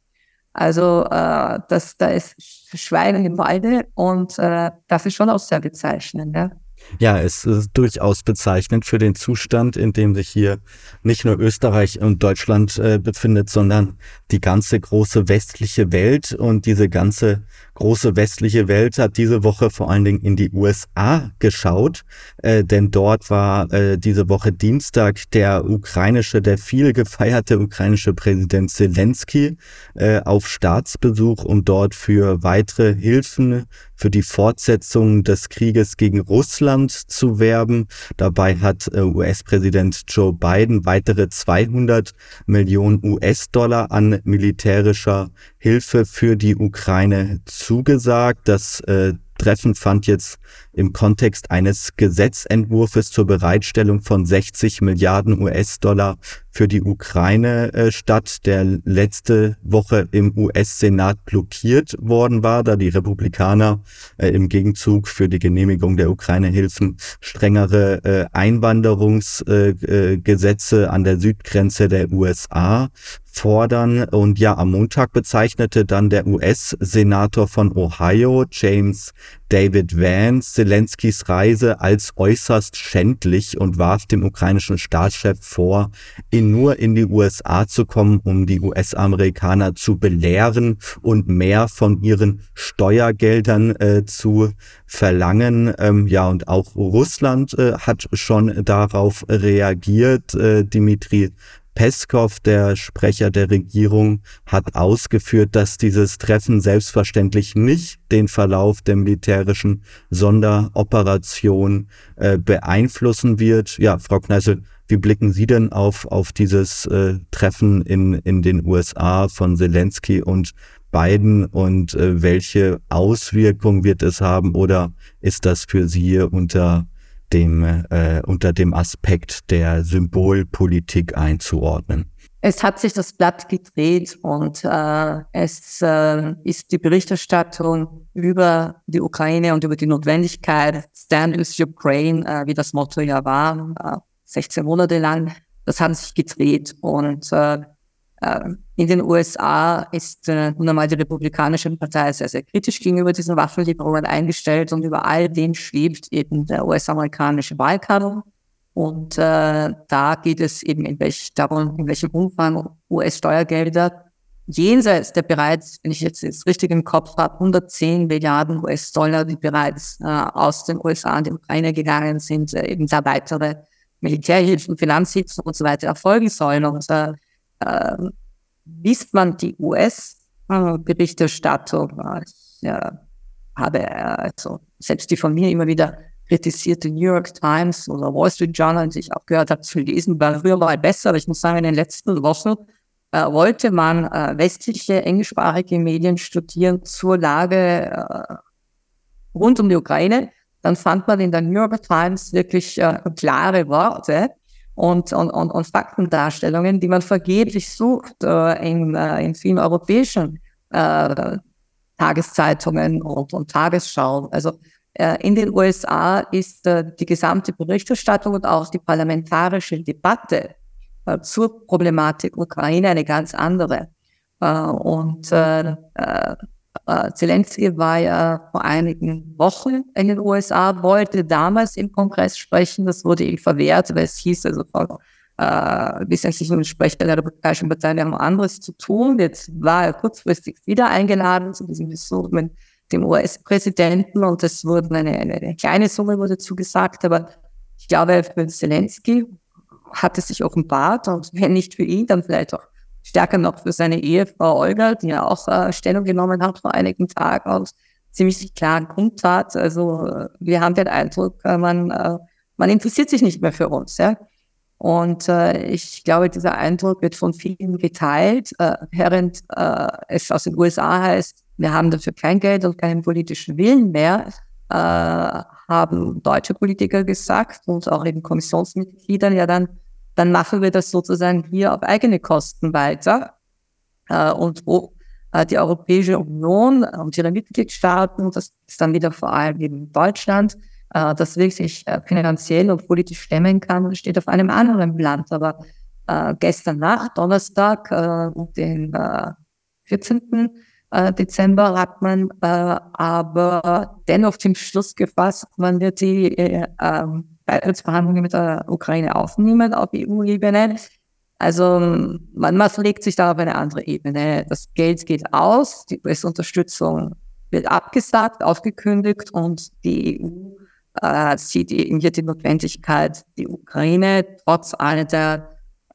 Speaker 5: Also äh, das, da ist Schweine im Walde und äh, das ist schon auch sehr bezeichnend. Ja.
Speaker 4: Ja, es ist durchaus bezeichnend für den Zustand, in dem sich hier nicht nur Österreich und Deutschland äh, befindet, sondern die ganze große westliche Welt. Und diese ganze große westliche Welt hat diese Woche vor allen Dingen in die USA geschaut, äh, denn dort war äh, diese Woche Dienstag der ukrainische, der viel gefeierte ukrainische Präsident Zelensky äh, auf Staatsbesuch, um dort für weitere Hilfen für die Fortsetzung des Krieges gegen Russland zu werben. Dabei hat äh, US-Präsident Joe Biden weitere 200 Millionen US-Dollar an militärischer Hilfe für die Ukraine zugesagt. Das äh, Treffen fand jetzt im Kontext eines Gesetzentwurfs zur Bereitstellung von 60 Milliarden US-Dollar für die Ukraine äh, statt, der letzte Woche im US-Senat blockiert worden war, da die Republikaner äh, im Gegenzug für die Genehmigung der Ukraine-Hilfen strengere äh, Einwanderungsgesetze äh, äh, an der Südgrenze der USA fordern. Und ja, am Montag bezeichnete dann der US-Senator von Ohio, James David Vance, Zelenskys Reise als äußerst schändlich und warf dem ukrainischen Staatschef vor, ihn nur in die USA zu kommen, um die US-Amerikaner zu belehren und mehr von ihren Steuergeldern äh, zu verlangen. Ähm, ja, und auch Russland äh, hat schon darauf reagiert. Äh, Dimitri Peskov, der Sprecher der Regierung, hat ausgeführt, dass dieses Treffen selbstverständlich nicht den Verlauf der militärischen Sonderoperation äh, beeinflussen wird. Ja, Frau Kneißl, wie blicken Sie denn auf, auf dieses äh, Treffen in, in den USA von Zelensky und Biden und äh, welche Auswirkungen wird es haben oder ist das für Sie unter dem, äh, unter dem Aspekt der Symbolpolitik einzuordnen.
Speaker 5: es hat sich das Blatt gedreht und äh, es äh, ist die Berichterstattung über die Ukraine und über die Notwendigkeit, Stand with Ukraine, äh, wie das Motto ja war, äh, 16 Monate lang, das hat sich gedreht und äh, äh, in den USA ist äh, nun einmal die Republikanische Partei sehr, sehr kritisch gegenüber diesen Waffenlieferungen eingestellt und über all dem schwebt eben der US-amerikanische Wahlkampf. Und äh, da geht es eben in welch, darum, in welchem Umfang US-Steuergelder jenseits der bereits, wenn ich jetzt das richtig im Kopf habe, 110 Milliarden US-Dollar, die bereits äh, aus den USA an die Ukraine gegangen sind, äh, eben da weitere Militärhilfen, Finanzhilfen und so weiter erfolgen sollen. Und äh, äh, liest man die US-Berichterstattung, ich äh, habe also selbst die von mir immer wieder kritisierte New York Times oder Wall Street Journal, die ich auch gehört habe, zu lesen, war früher mal besser. Aber ich muss sagen, in den letzten Wochen äh, wollte man äh, westliche englischsprachige Medien studieren zur Lage äh, rund um die Ukraine. Dann fand man in der New York Times wirklich äh, klare Worte und, und, und, und Faktendarstellungen, die man vergeblich sucht äh, in, äh, in vielen europäischen äh, Tageszeitungen und, und Tagesschau. Also äh, in den USA ist äh, die gesamte Berichterstattung und auch die parlamentarische Debatte äh, zur Problematik Ukraine eine ganz andere. Und Zelensky war ja vor einigen Wochen in den USA, wollte damals im Kongress sprechen. Das wurde ihm verwehrt, weil es hieß, also äh, wissenschaftlichen Sprecher der Republikanischen Partei haben anderes zu tun. Jetzt war er kurzfristig wieder eingeladen zu diesem Besuch mit dem US-Präsidenten und es wurde eine, eine, eine, kleine Summe wurde zugesagt, aber ich glaube, für Zelensky hat es sich offenbart und wenn nicht für ihn, dann vielleicht auch stärker noch für seine Ehefrau Olga, die ja auch äh, Stellung genommen hat vor einigen Tagen und ziemlich klaren Grund. Also äh, wir haben den Eindruck, äh, man, äh, man interessiert sich nicht mehr für uns. Ja? Und äh, ich glaube, dieser Eindruck wird von vielen geteilt, äh, während äh, es aus den USA heißt, wir haben dafür kein Geld und keinen politischen Willen mehr, äh, haben deutsche Politiker gesagt und auch eben Kommissionsmitgliedern, ja dann, dann machen wir das sozusagen hier auf eigene Kosten weiter. Äh, und wo äh, die Europäische Union und ihre Mitgliedstaaten, das ist dann wieder vor allem eben Deutschland, äh, das wirklich äh, finanziell und politisch stemmen kann, steht auf einem anderen Land. Aber äh, gestern Nacht, Donnerstag, äh, den äh, 14. Äh, Dezember hat man äh, aber dennoch den Schluss gefasst, man wird die äh, ähm, Beitrittsverhandlungen mit der Ukraine aufnehmen auf EU-Ebene. Also man, man verlegt sich da auf eine andere Ebene. Das Geld geht aus, die US-Unterstützung wird abgesagt, aufgekündigt und die EU äh, sieht eben hier die Notwendigkeit, die Ukraine trotz aller der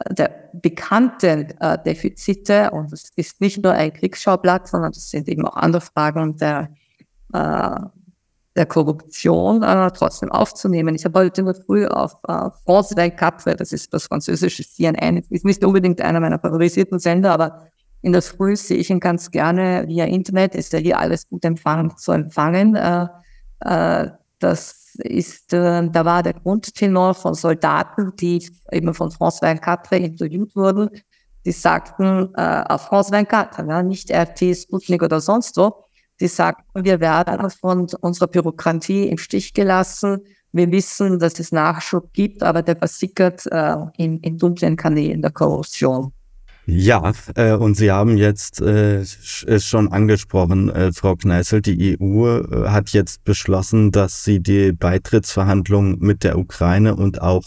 Speaker 5: der bekannten äh, Defizite, und es ist nicht nur ein Kriegsschauplatz, sondern es sind eben auch andere Fragen der, äh, der Korruption äh, trotzdem aufzunehmen. Ich habe heute früh auf äh, France 24, das ist das französische CNN, ist nicht unbedingt einer meiner favorisierten Sender, aber in der Früh sehe ich ihn ganz gerne via Internet, ist ja hier alles gut empfangen, zu empfangen. Äh, äh, das ist, äh, da war der Grundtenor von Soldaten, die eben von France 24 interviewt wurden, die sagten, äh, auf France 24, ja, nicht RT, Sputnik oder sonst wo, die sagten, wir werden von unserer Bürokratie im Stich gelassen. Wir wissen, dass es Nachschub gibt, aber der versickert äh, in, in dunklen Kanälen der Korruption.
Speaker 4: Ja, äh, und Sie haben jetzt äh, schon angesprochen, äh, Frau Kneißl, die EU äh, hat jetzt beschlossen, dass sie die Beitrittsverhandlungen mit der Ukraine und auch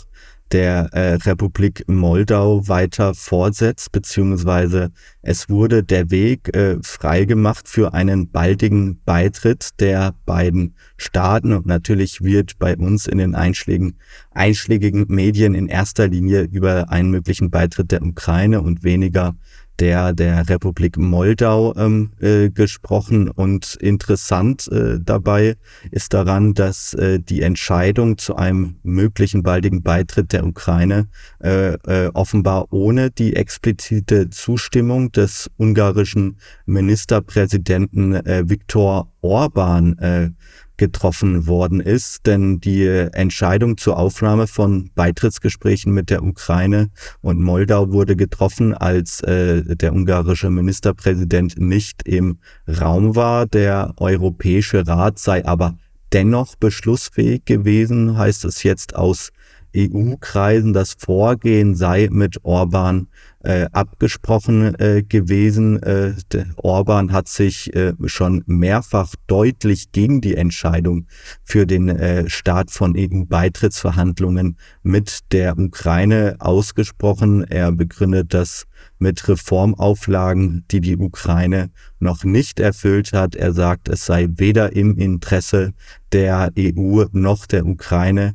Speaker 4: der äh, Republik Moldau weiter fortsetzt, beziehungsweise es wurde der Weg äh, freigemacht für einen baldigen Beitritt der beiden Staaten. Und natürlich wird bei uns in den einschlägigen, einschlägigen Medien in erster Linie über einen möglichen Beitritt der Ukraine und weniger der, der Republik Moldau ähm, äh, gesprochen. Und interessant äh, dabei ist daran, dass äh, die Entscheidung zu einem möglichen baldigen Beitritt der Ukraine äh, äh, offenbar ohne die explizite Zustimmung des ungarischen Ministerpräsidenten äh, Viktor Orban getroffen worden ist, denn die Entscheidung zur Aufnahme von Beitrittsgesprächen mit der Ukraine und Moldau wurde getroffen, als äh, der ungarische Ministerpräsident nicht im Raum war. Der Europäische Rat sei aber dennoch beschlussfähig gewesen, heißt es jetzt aus EU-Kreisen. Das Vorgehen sei mit Orban äh, abgesprochen äh, gewesen. Äh, Orban hat sich äh, schon mehrfach deutlich gegen die Entscheidung für den äh, Start von EU-Beitrittsverhandlungen mit der Ukraine ausgesprochen. Er begründet das mit Reformauflagen, die die Ukraine noch nicht erfüllt hat. Er sagt, es sei weder im Interesse der EU noch der Ukraine,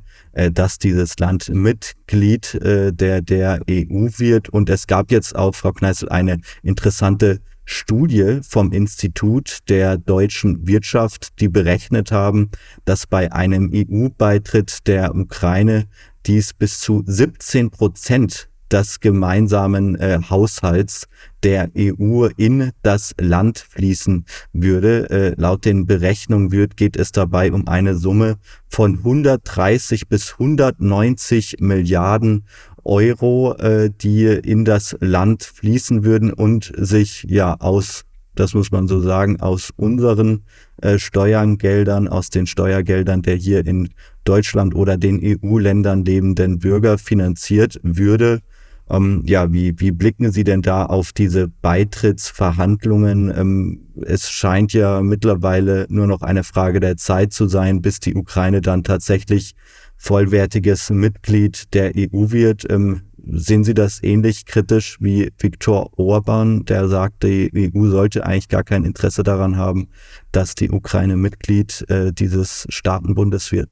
Speaker 4: dass dieses Land Mitglied äh, der, der EU wird. Und es gab jetzt auch, Frau Kneißl, eine interessante Studie vom Institut der deutschen Wirtschaft, die berechnet haben, dass bei einem EU-Beitritt der Ukraine dies bis zu 17 Prozent des gemeinsamen äh, Haushalts der EU in das Land fließen würde. Äh, laut den Berechnungen wird, geht es dabei um eine Summe von 130 bis 190 Milliarden Euro, äh, die in das Land fließen würden und sich ja aus das muss man so sagen, aus unseren äh, Steuergeldern, aus den Steuergeldern der hier in Deutschland oder den EU-Ländern lebenden Bürger finanziert würde. Ähm, ja, wie, wie blicken Sie denn da auf diese Beitrittsverhandlungen? Ähm, es scheint ja mittlerweile nur noch eine Frage der Zeit zu sein, bis die Ukraine dann tatsächlich vollwertiges Mitglied der EU wird. Ähm, sehen Sie das ähnlich kritisch wie Viktor Orban, der sagt, die EU sollte eigentlich gar kein Interesse daran haben, dass die Ukraine Mitglied äh, dieses Staatenbundes wird?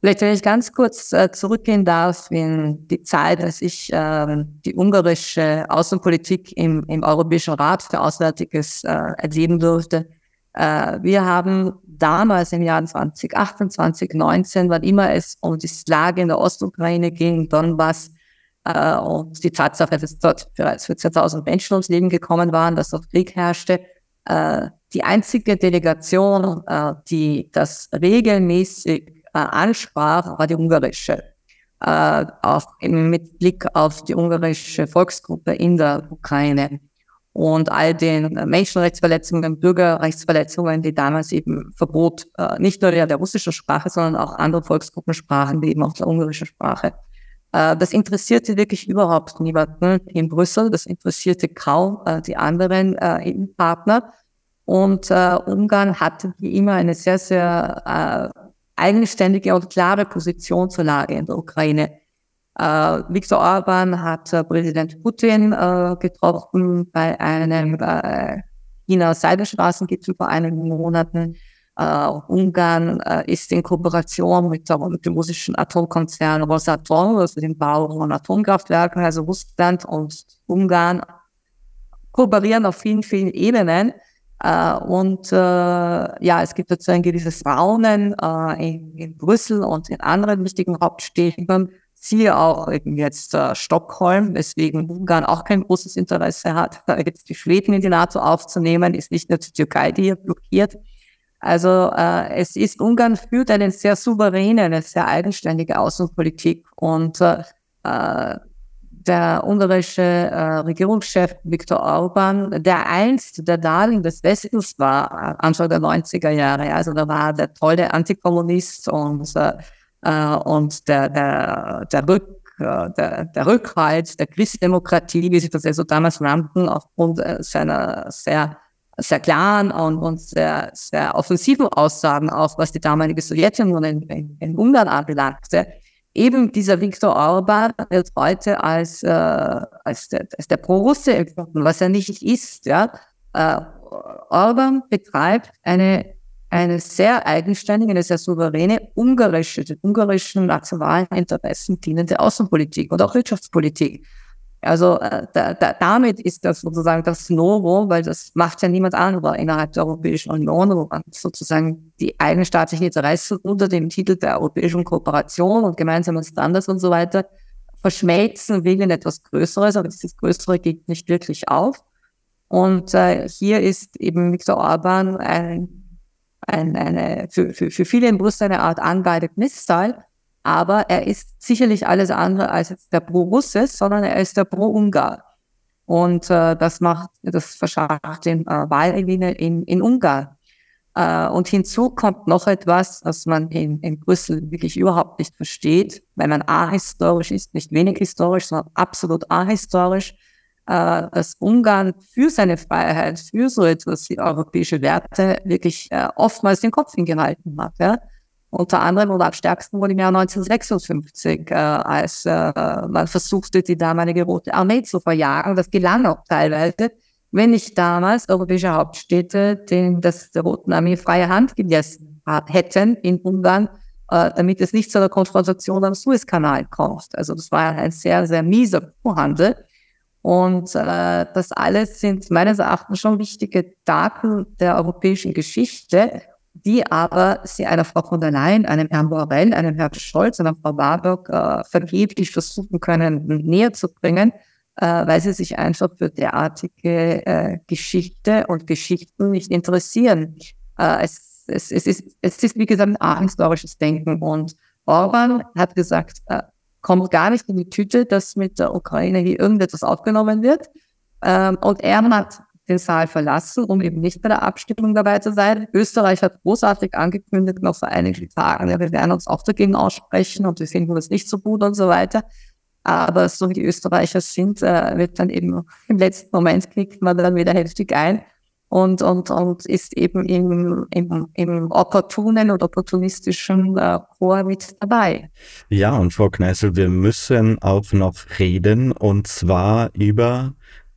Speaker 5: Vielleicht, wenn ich ganz kurz äh, zurückgehen darf in die Zeit, als ich äh, die ungarische Außenpolitik im, im Europäischen Rat für Auswärtiges äh, erleben durfte. Äh, wir haben damals im Jahr 2018, 2019, wann immer es um die Lage in der Ostukraine ging, Donbass, äh, und die Tatsache, dass dort bereits 14.000 Menschen ums Leben gekommen waren, dass dort Krieg herrschte, äh, die einzige Delegation, äh, die das regelmäßig ansprach, war die ungarische. Äh, auch mit Blick auf die ungarische Volksgruppe in der Ukraine und all den Menschenrechtsverletzungen, Bürgerrechtsverletzungen, die damals eben Verbot äh, nicht nur der, russischen Sprache, sondern auch andere Volksgruppen sprachen, wie eben auch der ungarischen Sprache. Äh, das interessierte wirklich überhaupt niemanden in Brüssel. Das interessierte kaum äh, die anderen äh, EU-Partner. Und äh, Ungarn hatte wie immer eine sehr, sehr äh, eigenständige und klare Position zur Lage in der Ukraine. Äh, Viktor Orban hat äh, Präsident Putin äh, getroffen bei einem äh, China Seidenstraßengipfel vor einigen Monaten. Äh, Ungarn äh, ist in Kooperation mit, mit, dem russischen Atomkonzern Rosatom, also dem Bau von Atomkraftwerken, also Russland und Ungarn kooperieren auf vielen, vielen Ebenen. Äh, und äh, ja, es gibt dazu ein gewisses Raunen äh, in, in, Brüssel und in anderen wichtigen Hauptstädten. Siehe auch eben jetzt äh, Stockholm, weswegen Ungarn auch kein großes Interesse hat, jetzt die Schweden in die NATO aufzunehmen, ist nicht nur die Türkei, die hier blockiert. Also äh, es ist, Ungarn führt eine sehr souveräne, eine sehr eigenständige Außenpolitik und äh, äh der ungarische äh, Regierungschef Viktor Orban, der einst der Darling des Westens war, äh, Anfang der 90er Jahre. Also da war der tolle Antikommunist und, äh, äh und der, der, der, Rück, äh, der, der Rückhalt der Christdemokratie, wie sie das also damals nannten, aufgrund seiner sehr sehr klaren und, und sehr, sehr offensiven Aussagen, auch was die damalige Sowjetunion in, in, in Ungarn anbelangte, eben dieser Viktor Orban wird heute als, äh, als, der, als der Pro-Russe empfunden, was er nicht ist. Ja? Äh, Orban betreibt eine, eine sehr eigenständige, eine sehr souveräne ungarische, den ungarischen nationalen Interessen dienende Außenpolitik und auch Wirtschaftspolitik. Also äh, da, da, damit ist das sozusagen das Novo, weil das macht ja niemand anderer innerhalb der Europäischen Union, wo man sozusagen die eigenstaatlichen Interessen unter dem Titel der europäischen Kooperation und gemeinsamen Standards und so weiter verschmelzen will in etwas Größeres, aber dieses Größere geht nicht wirklich auf. Und äh, hier ist eben Viktor Orban ein, ein, eine, für, für, für viele in Brüssel eine Art unguided missile, aber er ist sicherlich alles andere als jetzt der Pro-Russe, sondern er ist der Pro-Ungar. Und äh, das macht, das verschafft den äh, Wahlgewinne in, in Ungarn. Äh, und hinzu kommt noch etwas, was man in, in Brüssel wirklich überhaupt nicht versteht, weil man ahistorisch ist, nicht wenig historisch, sondern absolut ahistorisch, äh, dass Ungarn für seine Freiheit, für so etwas wie europäische Werte wirklich äh, oftmals den Kopf hingehalten hat. Ja? Unter anderem oder am stärksten wohl im Jahr 1956, äh, als äh, man versuchte, die damalige Rote Armee zu verjagen. Das gelang auch teilweise wenn nicht damals europäische Hauptstädte den, das der Roten Armee freie Hand gelassen hätten in Ungarn, äh, damit es nicht zu einer Konfrontation am Suezkanal kommt. Also das war ein sehr, sehr mieser Vorhandel. Und äh, das alles sind meines Erachtens schon wichtige Daten der europäischen Geschichte, die aber sie einer Frau von der Leyen, einem Herrn Borrell, einem Herrn Scholz, einer Frau Warburg äh, vergeblich versuchen können, näher zu bringen äh, weil sie sich einfach für derartige äh, Geschichte und Geschichten nicht interessieren. Äh, es, es, es, ist, es ist, wie gesagt, ein historisches Denken. Und Orban hat gesagt, äh, kommt gar nicht in die Tüte, dass mit der Ukraine hier irgendetwas aufgenommen wird. Ähm, und er hat den Saal verlassen, um eben nicht bei der Abstimmung dabei zu sein. Österreich hat großartig angekündigt, noch vor einigen Tagen, ja, wir werden uns auch dagegen aussprechen und wir finden das nicht so gut und so weiter. Aber so wie die Österreicher sind, äh, wird dann eben im letzten Moment knickt man dann wieder heftig ein und, und, und ist eben im, im, im opportunen oder opportunistischen äh, Chor mit dabei.
Speaker 4: Ja, und Frau Kneißl, wir müssen auch noch reden und zwar über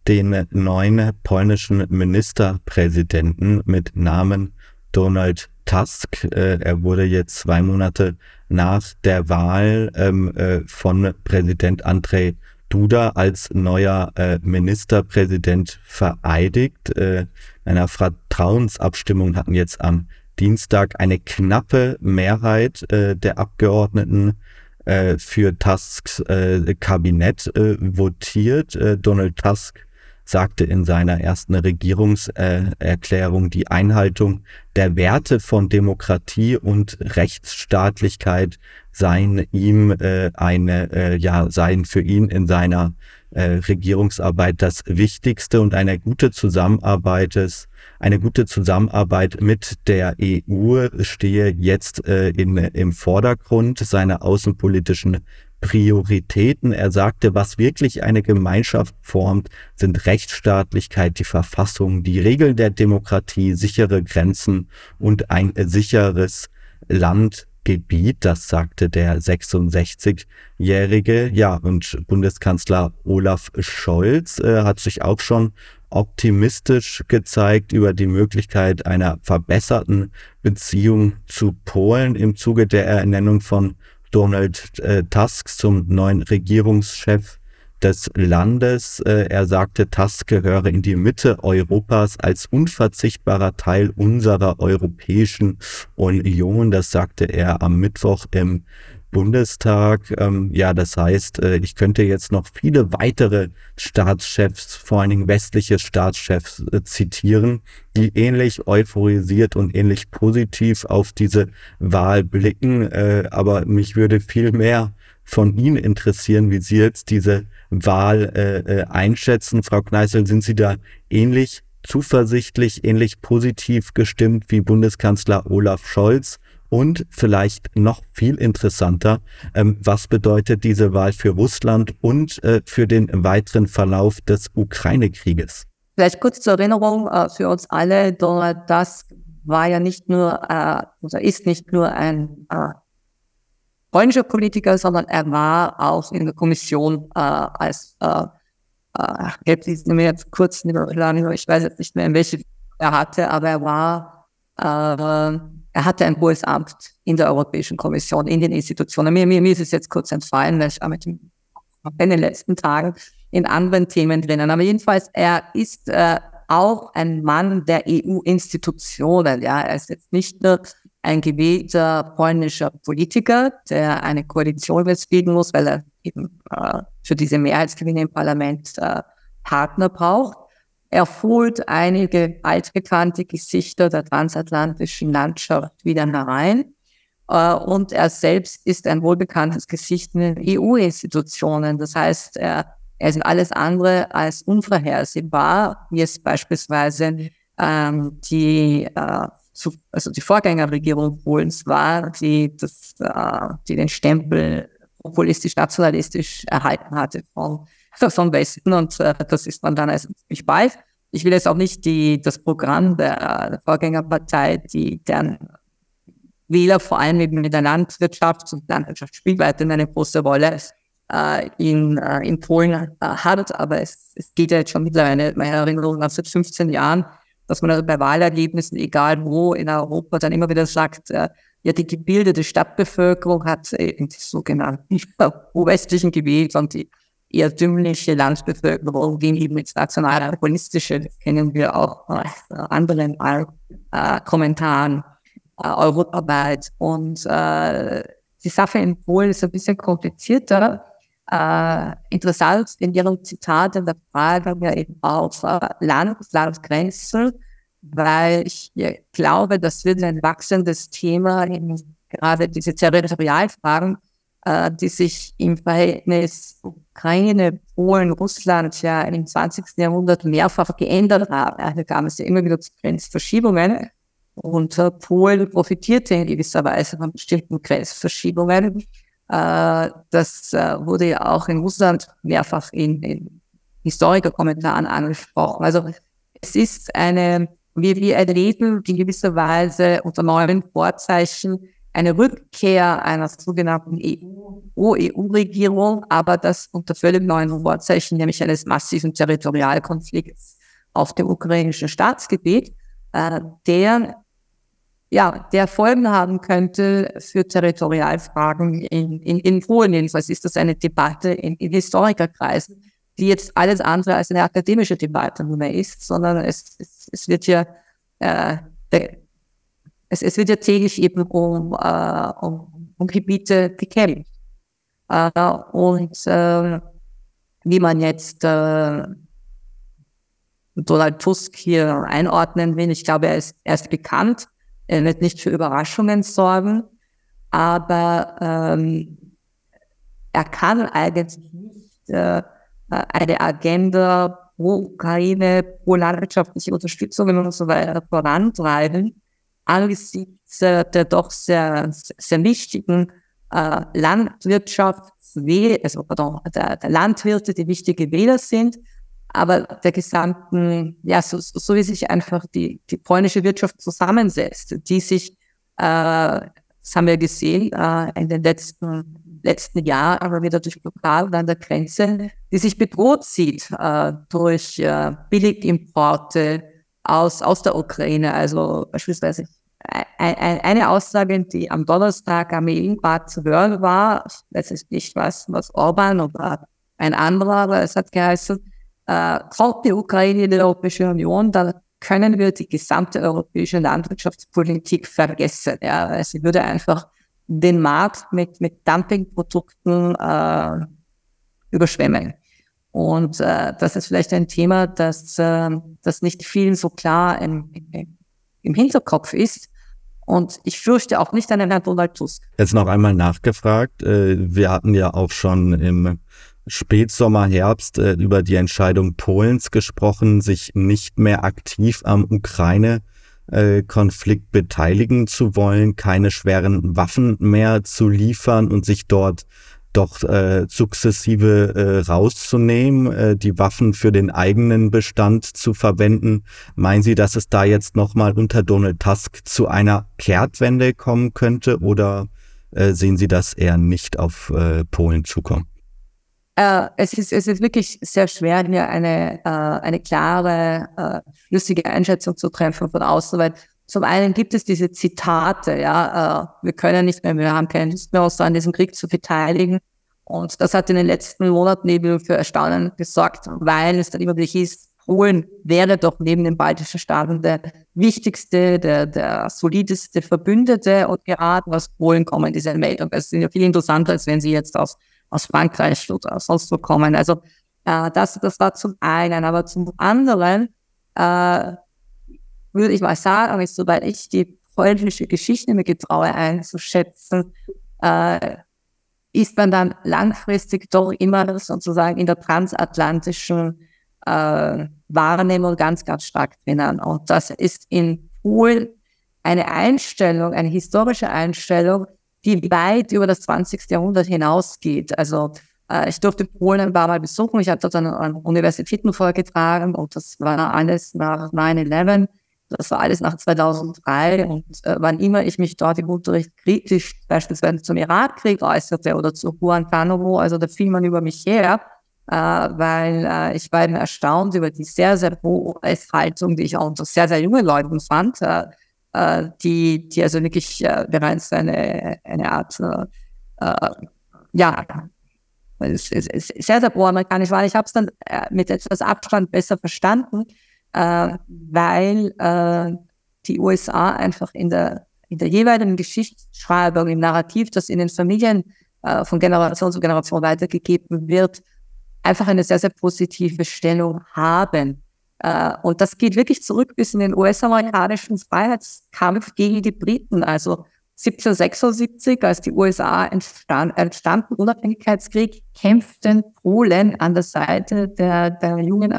Speaker 4: den neuen polnischen Ministerpräsidenten mit Namen Donald Tusk. Äh, er wurde jetzt zwei Monate nach der Wahl ähm, äh, von Präsident Andrzej Duda als neuer äh, Ministerpräsident vereidigt. Äh, einer Vertrauensabstimmung hatten jetzt am Dienstag eine knappe Mehrheit äh, der Abgeordneten äh, für Tusks Kabinett votiert. Donald Tusk sagte in seiner ersten Regierungserklärung, die Einhaltung der Werte von Demokratie und Rechtsstaatlichkeit seien ihm äh, eine, äh, ja, seien für ihn in seiner äh, Regierungsarbeit das Wichtigste und eine gute Zusammenarbeit ist, eine gute Zusammenarbeit mit der EU stehe jetzt äh, in, im Vordergrund. Seiner außenpolitischen Prioritäten. Er sagte, was wirklich eine Gemeinschaft formt, sind Rechtsstaatlichkeit, die Verfassung, die Regeln der Demokratie, sichere Grenzen und ein sicheres Landgebiet. Das sagte der 66-Jährige. Ja, und Bundeskanzler Olaf Scholz äh, hat sich auch schon optimistisch gezeigt über die Möglichkeit einer verbesserten Beziehung zu Polen im Zuge der Ernennung von Donald äh, Tusk zum neuen Regierungschef des Landes. Äh, er sagte, Tusk gehöre in die Mitte Europas als unverzichtbarer Teil unserer Europäischen Union. Das sagte er am Mittwoch im Bundestag. Ähm, ja, das heißt, äh, ich könnte jetzt noch viele weitere Staatschefs, vor allen Dingen westliche Staatschefs äh, zitieren, die ähnlich euphorisiert und ähnlich positiv auf diese Wahl blicken. Äh, aber mich würde viel mehr von Ihnen interessieren, wie Sie jetzt diese Wahl äh, äh einschätzen. Frau Kneißl, sind Sie da ähnlich zuversichtlich, ähnlich positiv gestimmt wie Bundeskanzler Olaf Scholz? Und vielleicht noch viel interessanter, ähm, was bedeutet diese Wahl für Russland und äh, für den weiteren Verlauf des Ukraine-Krieges?
Speaker 5: Vielleicht kurz zur Erinnerung äh, für uns alle, Donald Tusk war ja nicht nur, äh, oder ist nicht nur ein äh, polnischer Politiker, sondern er war auch in der Kommission äh, als, äh, äh, jetzt mir jetzt kurz, ich weiß jetzt nicht mehr, in welche er hatte, aber er war äh, er hatte ein hohes Amt in der Europäischen Kommission, in den Institutionen. Mir, mir, mir ist es jetzt kurz entfallen, weil ich war mit dem, in den letzten Tagen in anderen Themen drinnen. Aber jedenfalls, er ist äh, auch ein Mann der EU-Institutionen. Ja, er ist jetzt nicht nur ein gewählter polnischer Politiker, der eine Koalition bilden muss, weil er eben äh, für diese Mehrheitsgewinne im Parlament äh, Partner braucht, Er holt einige altbekannte Gesichter der transatlantischen Landschaft wieder herein. Äh, und er selbst ist ein wohlbekanntes Gesicht in den EU-Institutionen. Das heißt, er, er ist alles andere als unvorhersehbar, wie es beispielsweise ähm, die, äh, zu, also die Vorgängerregierung Polens war, die, das, äh, die den Stempel populistisch-nationalistisch erhalten hatte vom, vom Westen. Und äh, das ist man dann also ziemlich bald. Ich will jetzt auch nicht die, das Programm der, der Vorgängerpartei, die deren Wähler vor allem eben mit der Landwirtschaft und Landwirtschaft spielt weiterhin eine große Rolle äh, in, äh, in Polen äh, hat. Aber es, es geht ja jetzt schon mittlerweile, meine Erinnerung, nach seit 15 Jahren, dass man also bei Wahlergebnissen, egal wo in Europa, dann immer wieder sagt, äh, ja, die gebildete Stadtbevölkerung hat eben die sogenannten pro-westlichen gewählt und die eher dümmliche Landbevölkerung ging eben ins nationalpopulistische, das kennen wir auch aus anderen äh, Kommentaren äh, europaweit. Und äh, die Sache in Polen ist ein bisschen komplizierter. Äh, interessant in Ihrem Zitat in der Frage ja eben auf äh, Land, Landgrenzen, weil ich glaube, das wird ein wachsendes Thema, eben gerade diese Territorialfragen, äh, die sich im Verhältnis Ukraine, Polen, Russland ja im 20. Jahrhundert mehrfach geändert haben. Da kam es ja immer wieder zu Grenzverschiebungen. Und äh, Polen profitierte in gewisser Weise von bestimmten Grenzverschiebungen. Äh, das äh, wurde ja auch in Russland mehrfach in, in Historikerkommentaren angesprochen. Also es ist eine, wir, wir erleben in gewisser Weise unter neuen Vorzeichen eine Rückkehr einer sogenannten EU-EU-Regierung, aber das unter völlig neuen Vorzeichen, nämlich eines massiven Territorialkonflikts auf dem ukrainischen Staatsgebiet, äh, der ja, der Folgen haben könnte für Territorialfragen in, in, in Polen. Jedenfalls ist das eine Debatte in, in Historikerkreisen, die jetzt alles andere als eine akademische Debatte nur mehr ist, sondern es, es, es wird ja äh, der, es, es wird ja täglich eben um, äh, um, um Gebiete gekämpft. Äh, und äh, wie man jetzt äh, Donald Tusk hier einordnen will, ich glaube, er ist, er ist bekannt. Er wird nicht für Überraschungen sorgen, aber ähm, er kann eigentlich nicht äh, eine Agenda pro Ukraine, pro landwirtschaftliche Unterstützungen und so weiter vorantreiben, angesichts äh, der doch sehr, sehr wichtigen äh, Landwirtschaftswähler, also pardon, der, der Landwirte, die wichtige Wähler sind, aber der gesamten, ja, so, so wie sich einfach die, die polnische Wirtschaft zusammensetzt, die sich, äh, das haben wir gesehen, äh, in den letzten, letzten Jahren, aber wieder durch Blockaden an der Grenze, die sich bedroht sieht äh, durch äh, Billigimporte aus, aus der Ukraine. Also beispielsweise eine Aussage, die am Donnerstag am EU-Rat zu hören war, das ist nicht was, was Orban oder ein anderer, es hat geheißen, äh, kommt die Ukraine in die Europäische Union, dann können wir die gesamte europäische Landwirtschaftspolitik vergessen. Ja. Sie würde einfach den Markt mit, mit Dumpingprodukten äh, überschwemmen. Und äh, das ist vielleicht ein Thema, das, äh, das nicht vielen so klar im, im, Hinterkopf ist. Und ich fürchte auch nicht an den Herrn Donald Tusk.
Speaker 4: Jetzt noch einmal nachgefragt. Äh, wir hatten ja auch schon im Spätsommer, Herbst äh, über die Entscheidung Polens gesprochen, sich nicht mehr aktiv am Ukraine-Konflikt beteiligen zu wollen, keine schweren Waffen mehr zu liefern und sich dort doch äh, sukzessive äh, rauszunehmen, äh, die Waffen für den eigenen Bestand zu verwenden. Meinen Sie, dass es da jetzt nochmal unter Donald Tusk zu einer Kehrtwende kommen könnte oder äh, sehen Sie das eher nicht auf äh, Polen zukommen?
Speaker 5: Äh, es, ist, es ist wirklich sehr schwer, hier eine, äh, eine klare, äh, flüssige Einschätzung zu treffen von außen, weil zum einen gibt es diese Zitate, ja, äh, wir können nicht mehr, wir haben keine Lust mehr, uns an diesem Krieg zu beteiligen. Und das hat in den letzten Monaten eben für Erstaunen gesorgt, weil es dann immer wieder hieß, Polen wäre doch neben den baltischen Staaten der wichtigste, der, der solideste Verbündete und gerade aus Polen kommen diese Meldungen. Es sind ja viel interessanter, als wenn sie jetzt aus aus Frankreich oder sonst wo kommen. Also äh, das, das war zum einen, aber zum anderen äh, würde ich mal sagen, ist, soweit ich die polnische Geschichte mir getraue einzuschätzen, äh, ist man dann langfristig doch immer sozusagen in der transatlantischen äh, Wahrnehmung ganz, ganz stark drinnen. Und das ist in Polen eine Einstellung, eine historische Einstellung, die weit über das 20. Jahrhundert hinausgeht. Also äh, ich durfte Polen ein paar Mal besuchen. Ich habe dort an, an Universitäten vorgetragen und das war alles nach 9-11. Das war alles nach 2003 und äh, wann immer ich mich dort im Unterricht kritisch beispielsweise zum Irakkrieg äußerte oder zu Guantanamo, also da fiel man über mich her, äh, weil äh, ich war eben erstaunt über die sehr, sehr hohe Haltung, die ich auch unter sehr, sehr jungen Leuten fand, äh, äh, die, die also wirklich äh, bereits eine, eine Art, ja, sehr, sehr pro-amerikanisch war. Ich habe es dann mit etwas Abstand besser verstanden, äh, weil äh, die USA einfach in der, in der jeweiligen Geschichtsschreibung, im Narrativ, das in den Familien äh, von Generation zu Generation weitergegeben wird, einfach eine sehr, sehr positive Stellung haben. Äh, und das geht wirklich zurück bis in den US-amerikanischen Freiheitskampf gegen die Briten. Also 1776, als die USA entstand, entstanden, Unabhängigkeitskrieg, kämpften Polen an der Seite der, der jungen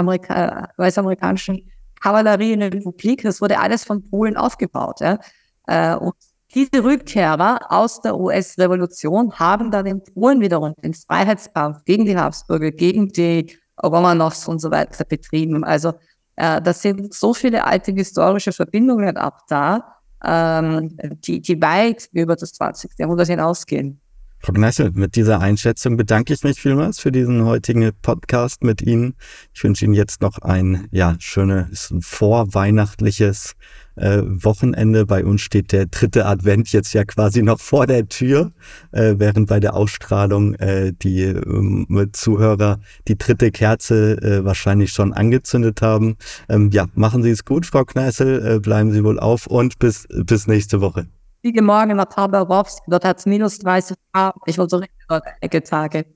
Speaker 5: US-amerikanischen Kavallerierepublik. Das wurde alles von Polen aufgebaut. Ja. Äh, und diese Rückkehrer aus der US-Revolution haben dann in Polen wiederum den Freiheitskampf gegen die Habsburger, gegen die Romanows und so weiter betrieben. Also äh, das sind so viele alte historische Verbindungen ab da, ähm, die, die weit über das 20. Jahrhundert hinausgehen.
Speaker 4: Frau Gnessel, mit dieser Einschätzung bedanke ich mich vielmals für diesen heutigen Podcast mit Ihnen. Ich wünsche Ihnen jetzt noch ein ja, schönes vorweihnachtliches äh, Wochenende. Bei uns steht der dritte Advent jetzt ja quasi noch vor der Tür, äh, während bei der Ausstrahlung äh, die ähm, Zuhörer die dritte Kerze äh, wahrscheinlich schon angezündet haben. Ähm, ja, machen Sie es gut, Frau Kneißel, äh, bleiben Sie wohl auf und bis, bis nächste Woche.
Speaker 5: Fliege morgen nach Tabarowsk, dort hat es minus 30 Grad. Ich wollte so richtig dort Tage.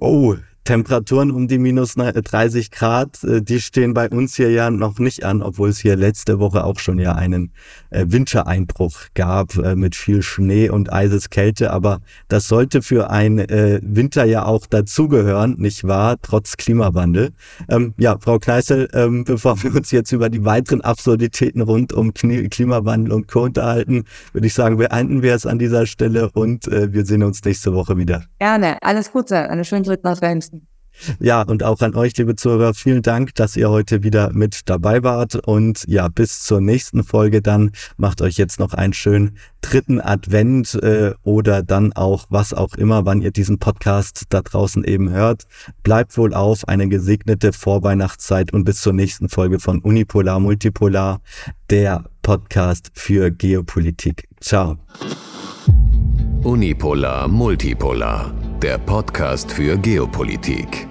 Speaker 4: oh, Temperaturen um die minus 30 Grad, äh, die stehen bei uns hier ja noch nicht an, obwohl es hier letzte Woche auch schon ja einen äh, Wintereinbruch gab äh, mit viel Schnee und Eiseskälte. Aber das sollte für ein Winter ja auch dazugehören, nicht wahr? Trotz Klimawandel. Ähm, ja, Frau Kneißel, ähm, bevor wir uns jetzt über die weiteren Absurditäten rund um Klimawandel und Co. unterhalten, würde ich sagen, beenden wir es an dieser Stelle und wir sehen uns nächste Woche wieder.
Speaker 5: Gerne. Alles Gute. Eine schöne Weihnachten.
Speaker 4: Ja, und auch an euch, liebe Zuhörer, vielen Dank, dass ihr heute wieder mit dabei wart. Und ja, bis zur nächsten Folge dann macht euch jetzt noch einen schönen dritten Advent äh, oder dann auch was auch immer, wann ihr diesen Podcast da draußen eben hört. Bleibt wohl auf, eine gesegnete Vorweihnachtszeit und bis zur nächsten Folge von Unipolar Multipolar, der Podcast für Geopolitik. Ciao.
Speaker 3: Unipolar Multipolar der Podcast für Geopolitik.